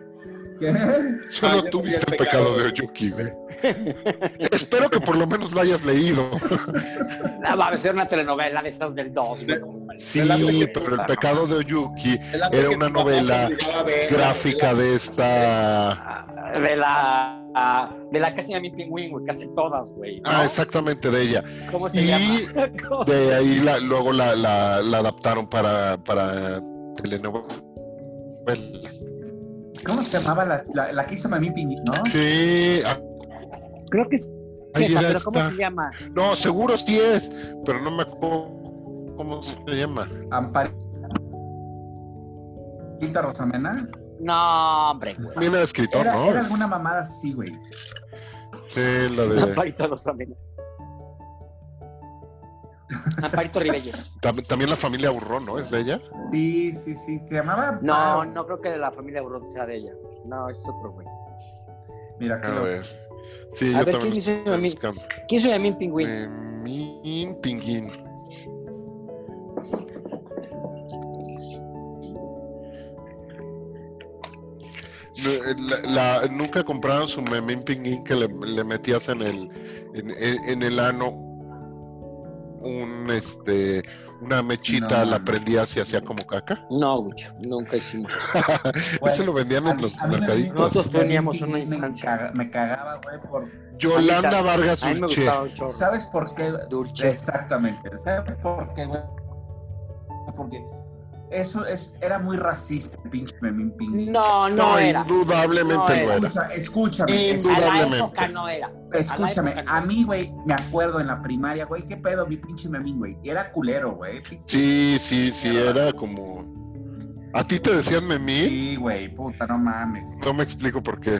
Speaker 1: ¿Qué? [LAUGHS]
Speaker 3: Solo
Speaker 2: Ah,
Speaker 3: tú
Speaker 2: no vi
Speaker 3: viste
Speaker 2: el
Speaker 3: pecado
Speaker 2: pecado.
Speaker 3: de Oyuki, güey. [LAUGHS] Espero que por lo menos lo hayas leído.
Speaker 4: Ah, va a ser una telenovela de esas del 2, güey.
Speaker 3: Sí,
Speaker 2: que-
Speaker 3: pero el pecado de Oyuki era una novela gráfica de esta...
Speaker 4: Ah, De la. Ah, De la que se llama mi pingüín, güey, casi todas, güey. ¿no?
Speaker 3: Ah, exactamente, de ella.
Speaker 4: ¿Cómo se
Speaker 3: Y
Speaker 4: llama? ¿Cómo? [LAUGHS]
Speaker 3: De ahí la- luego la, la- la adaptaron para, para telenovela.
Speaker 1: ¿Cómo se llamaba la, la, la que hizo Mami Pingui, no?
Speaker 3: Sí, ah,
Speaker 4: Creo que es esa, pero ¿cómo
Speaker 3: esta.
Speaker 4: se llama?
Speaker 3: no, seguro sí es, pero no me acuerdo cómo se llama.
Speaker 1: Amparita Rosamena.
Speaker 4: No, hombre, güey.
Speaker 3: También era escritor,
Speaker 1: Era,
Speaker 3: ¿no?
Speaker 1: era alguna mamada así, güey.
Speaker 3: Sí, la de...
Speaker 4: Amparito Rosamena. Amparito Ribelles.
Speaker 3: tam- También la familia Burrón, ¿no? ¿Es de ella?
Speaker 1: Sí, sí, sí. Se llamaba.
Speaker 4: No, no creo que de la familia Burrón sea de ella. No, es otro, güey.
Speaker 1: Mira, aquí
Speaker 3: A
Speaker 1: lo.
Speaker 3: ver. Sí,
Speaker 4: A
Speaker 3: yo
Speaker 4: ver,
Speaker 3: también
Speaker 4: ¿quién
Speaker 3: estoy
Speaker 4: a mí? ¿Quién soy a mí, pingüín?
Speaker 3: Em, Memín Pinguín. La- la- nunca compraron su memín pinguín que le, le metías en el en, en- en el ano un este una mechita,
Speaker 1: No,
Speaker 3: la
Speaker 1: no.
Speaker 3: prendías y hacía como caca.
Speaker 4: No, Wicho, nunca hicimos eso. [LAUGHS]
Speaker 1: Güey,
Speaker 3: Eso lo vendían en
Speaker 1: mí-
Speaker 3: los mercaditos.
Speaker 4: Nosotros teníamos una infancia.
Speaker 1: Me cagaba, güey, por...
Speaker 3: Yolanda
Speaker 4: A
Speaker 3: Vargas
Speaker 4: chorro.
Speaker 1: ¿Sabes por qué?
Speaker 4: Dulce.
Speaker 1: Exactamente. ¿Sabes por qué, güey? Porque eso es, era muy racista, el pinche Memín Pinguín.
Speaker 4: No, no,
Speaker 3: No,
Speaker 4: era.
Speaker 3: indudablemente
Speaker 4: No era.
Speaker 3: era.
Speaker 1: Escucha- escúchame, es-
Speaker 4: A la
Speaker 3: Indudablemente.
Speaker 4: época no era.
Speaker 1: escúchame.
Speaker 4: A
Speaker 1: A
Speaker 4: no.
Speaker 1: mí, güey, me acuerdo en la primaria, güey, ¿qué pedo mi pinche Memín, güey? Y era culero, güey.
Speaker 3: Sí, sí, sí, era como. ¿A ti te decían memín?
Speaker 1: Sí, güey, puta, no mames.
Speaker 3: No me explico por qué.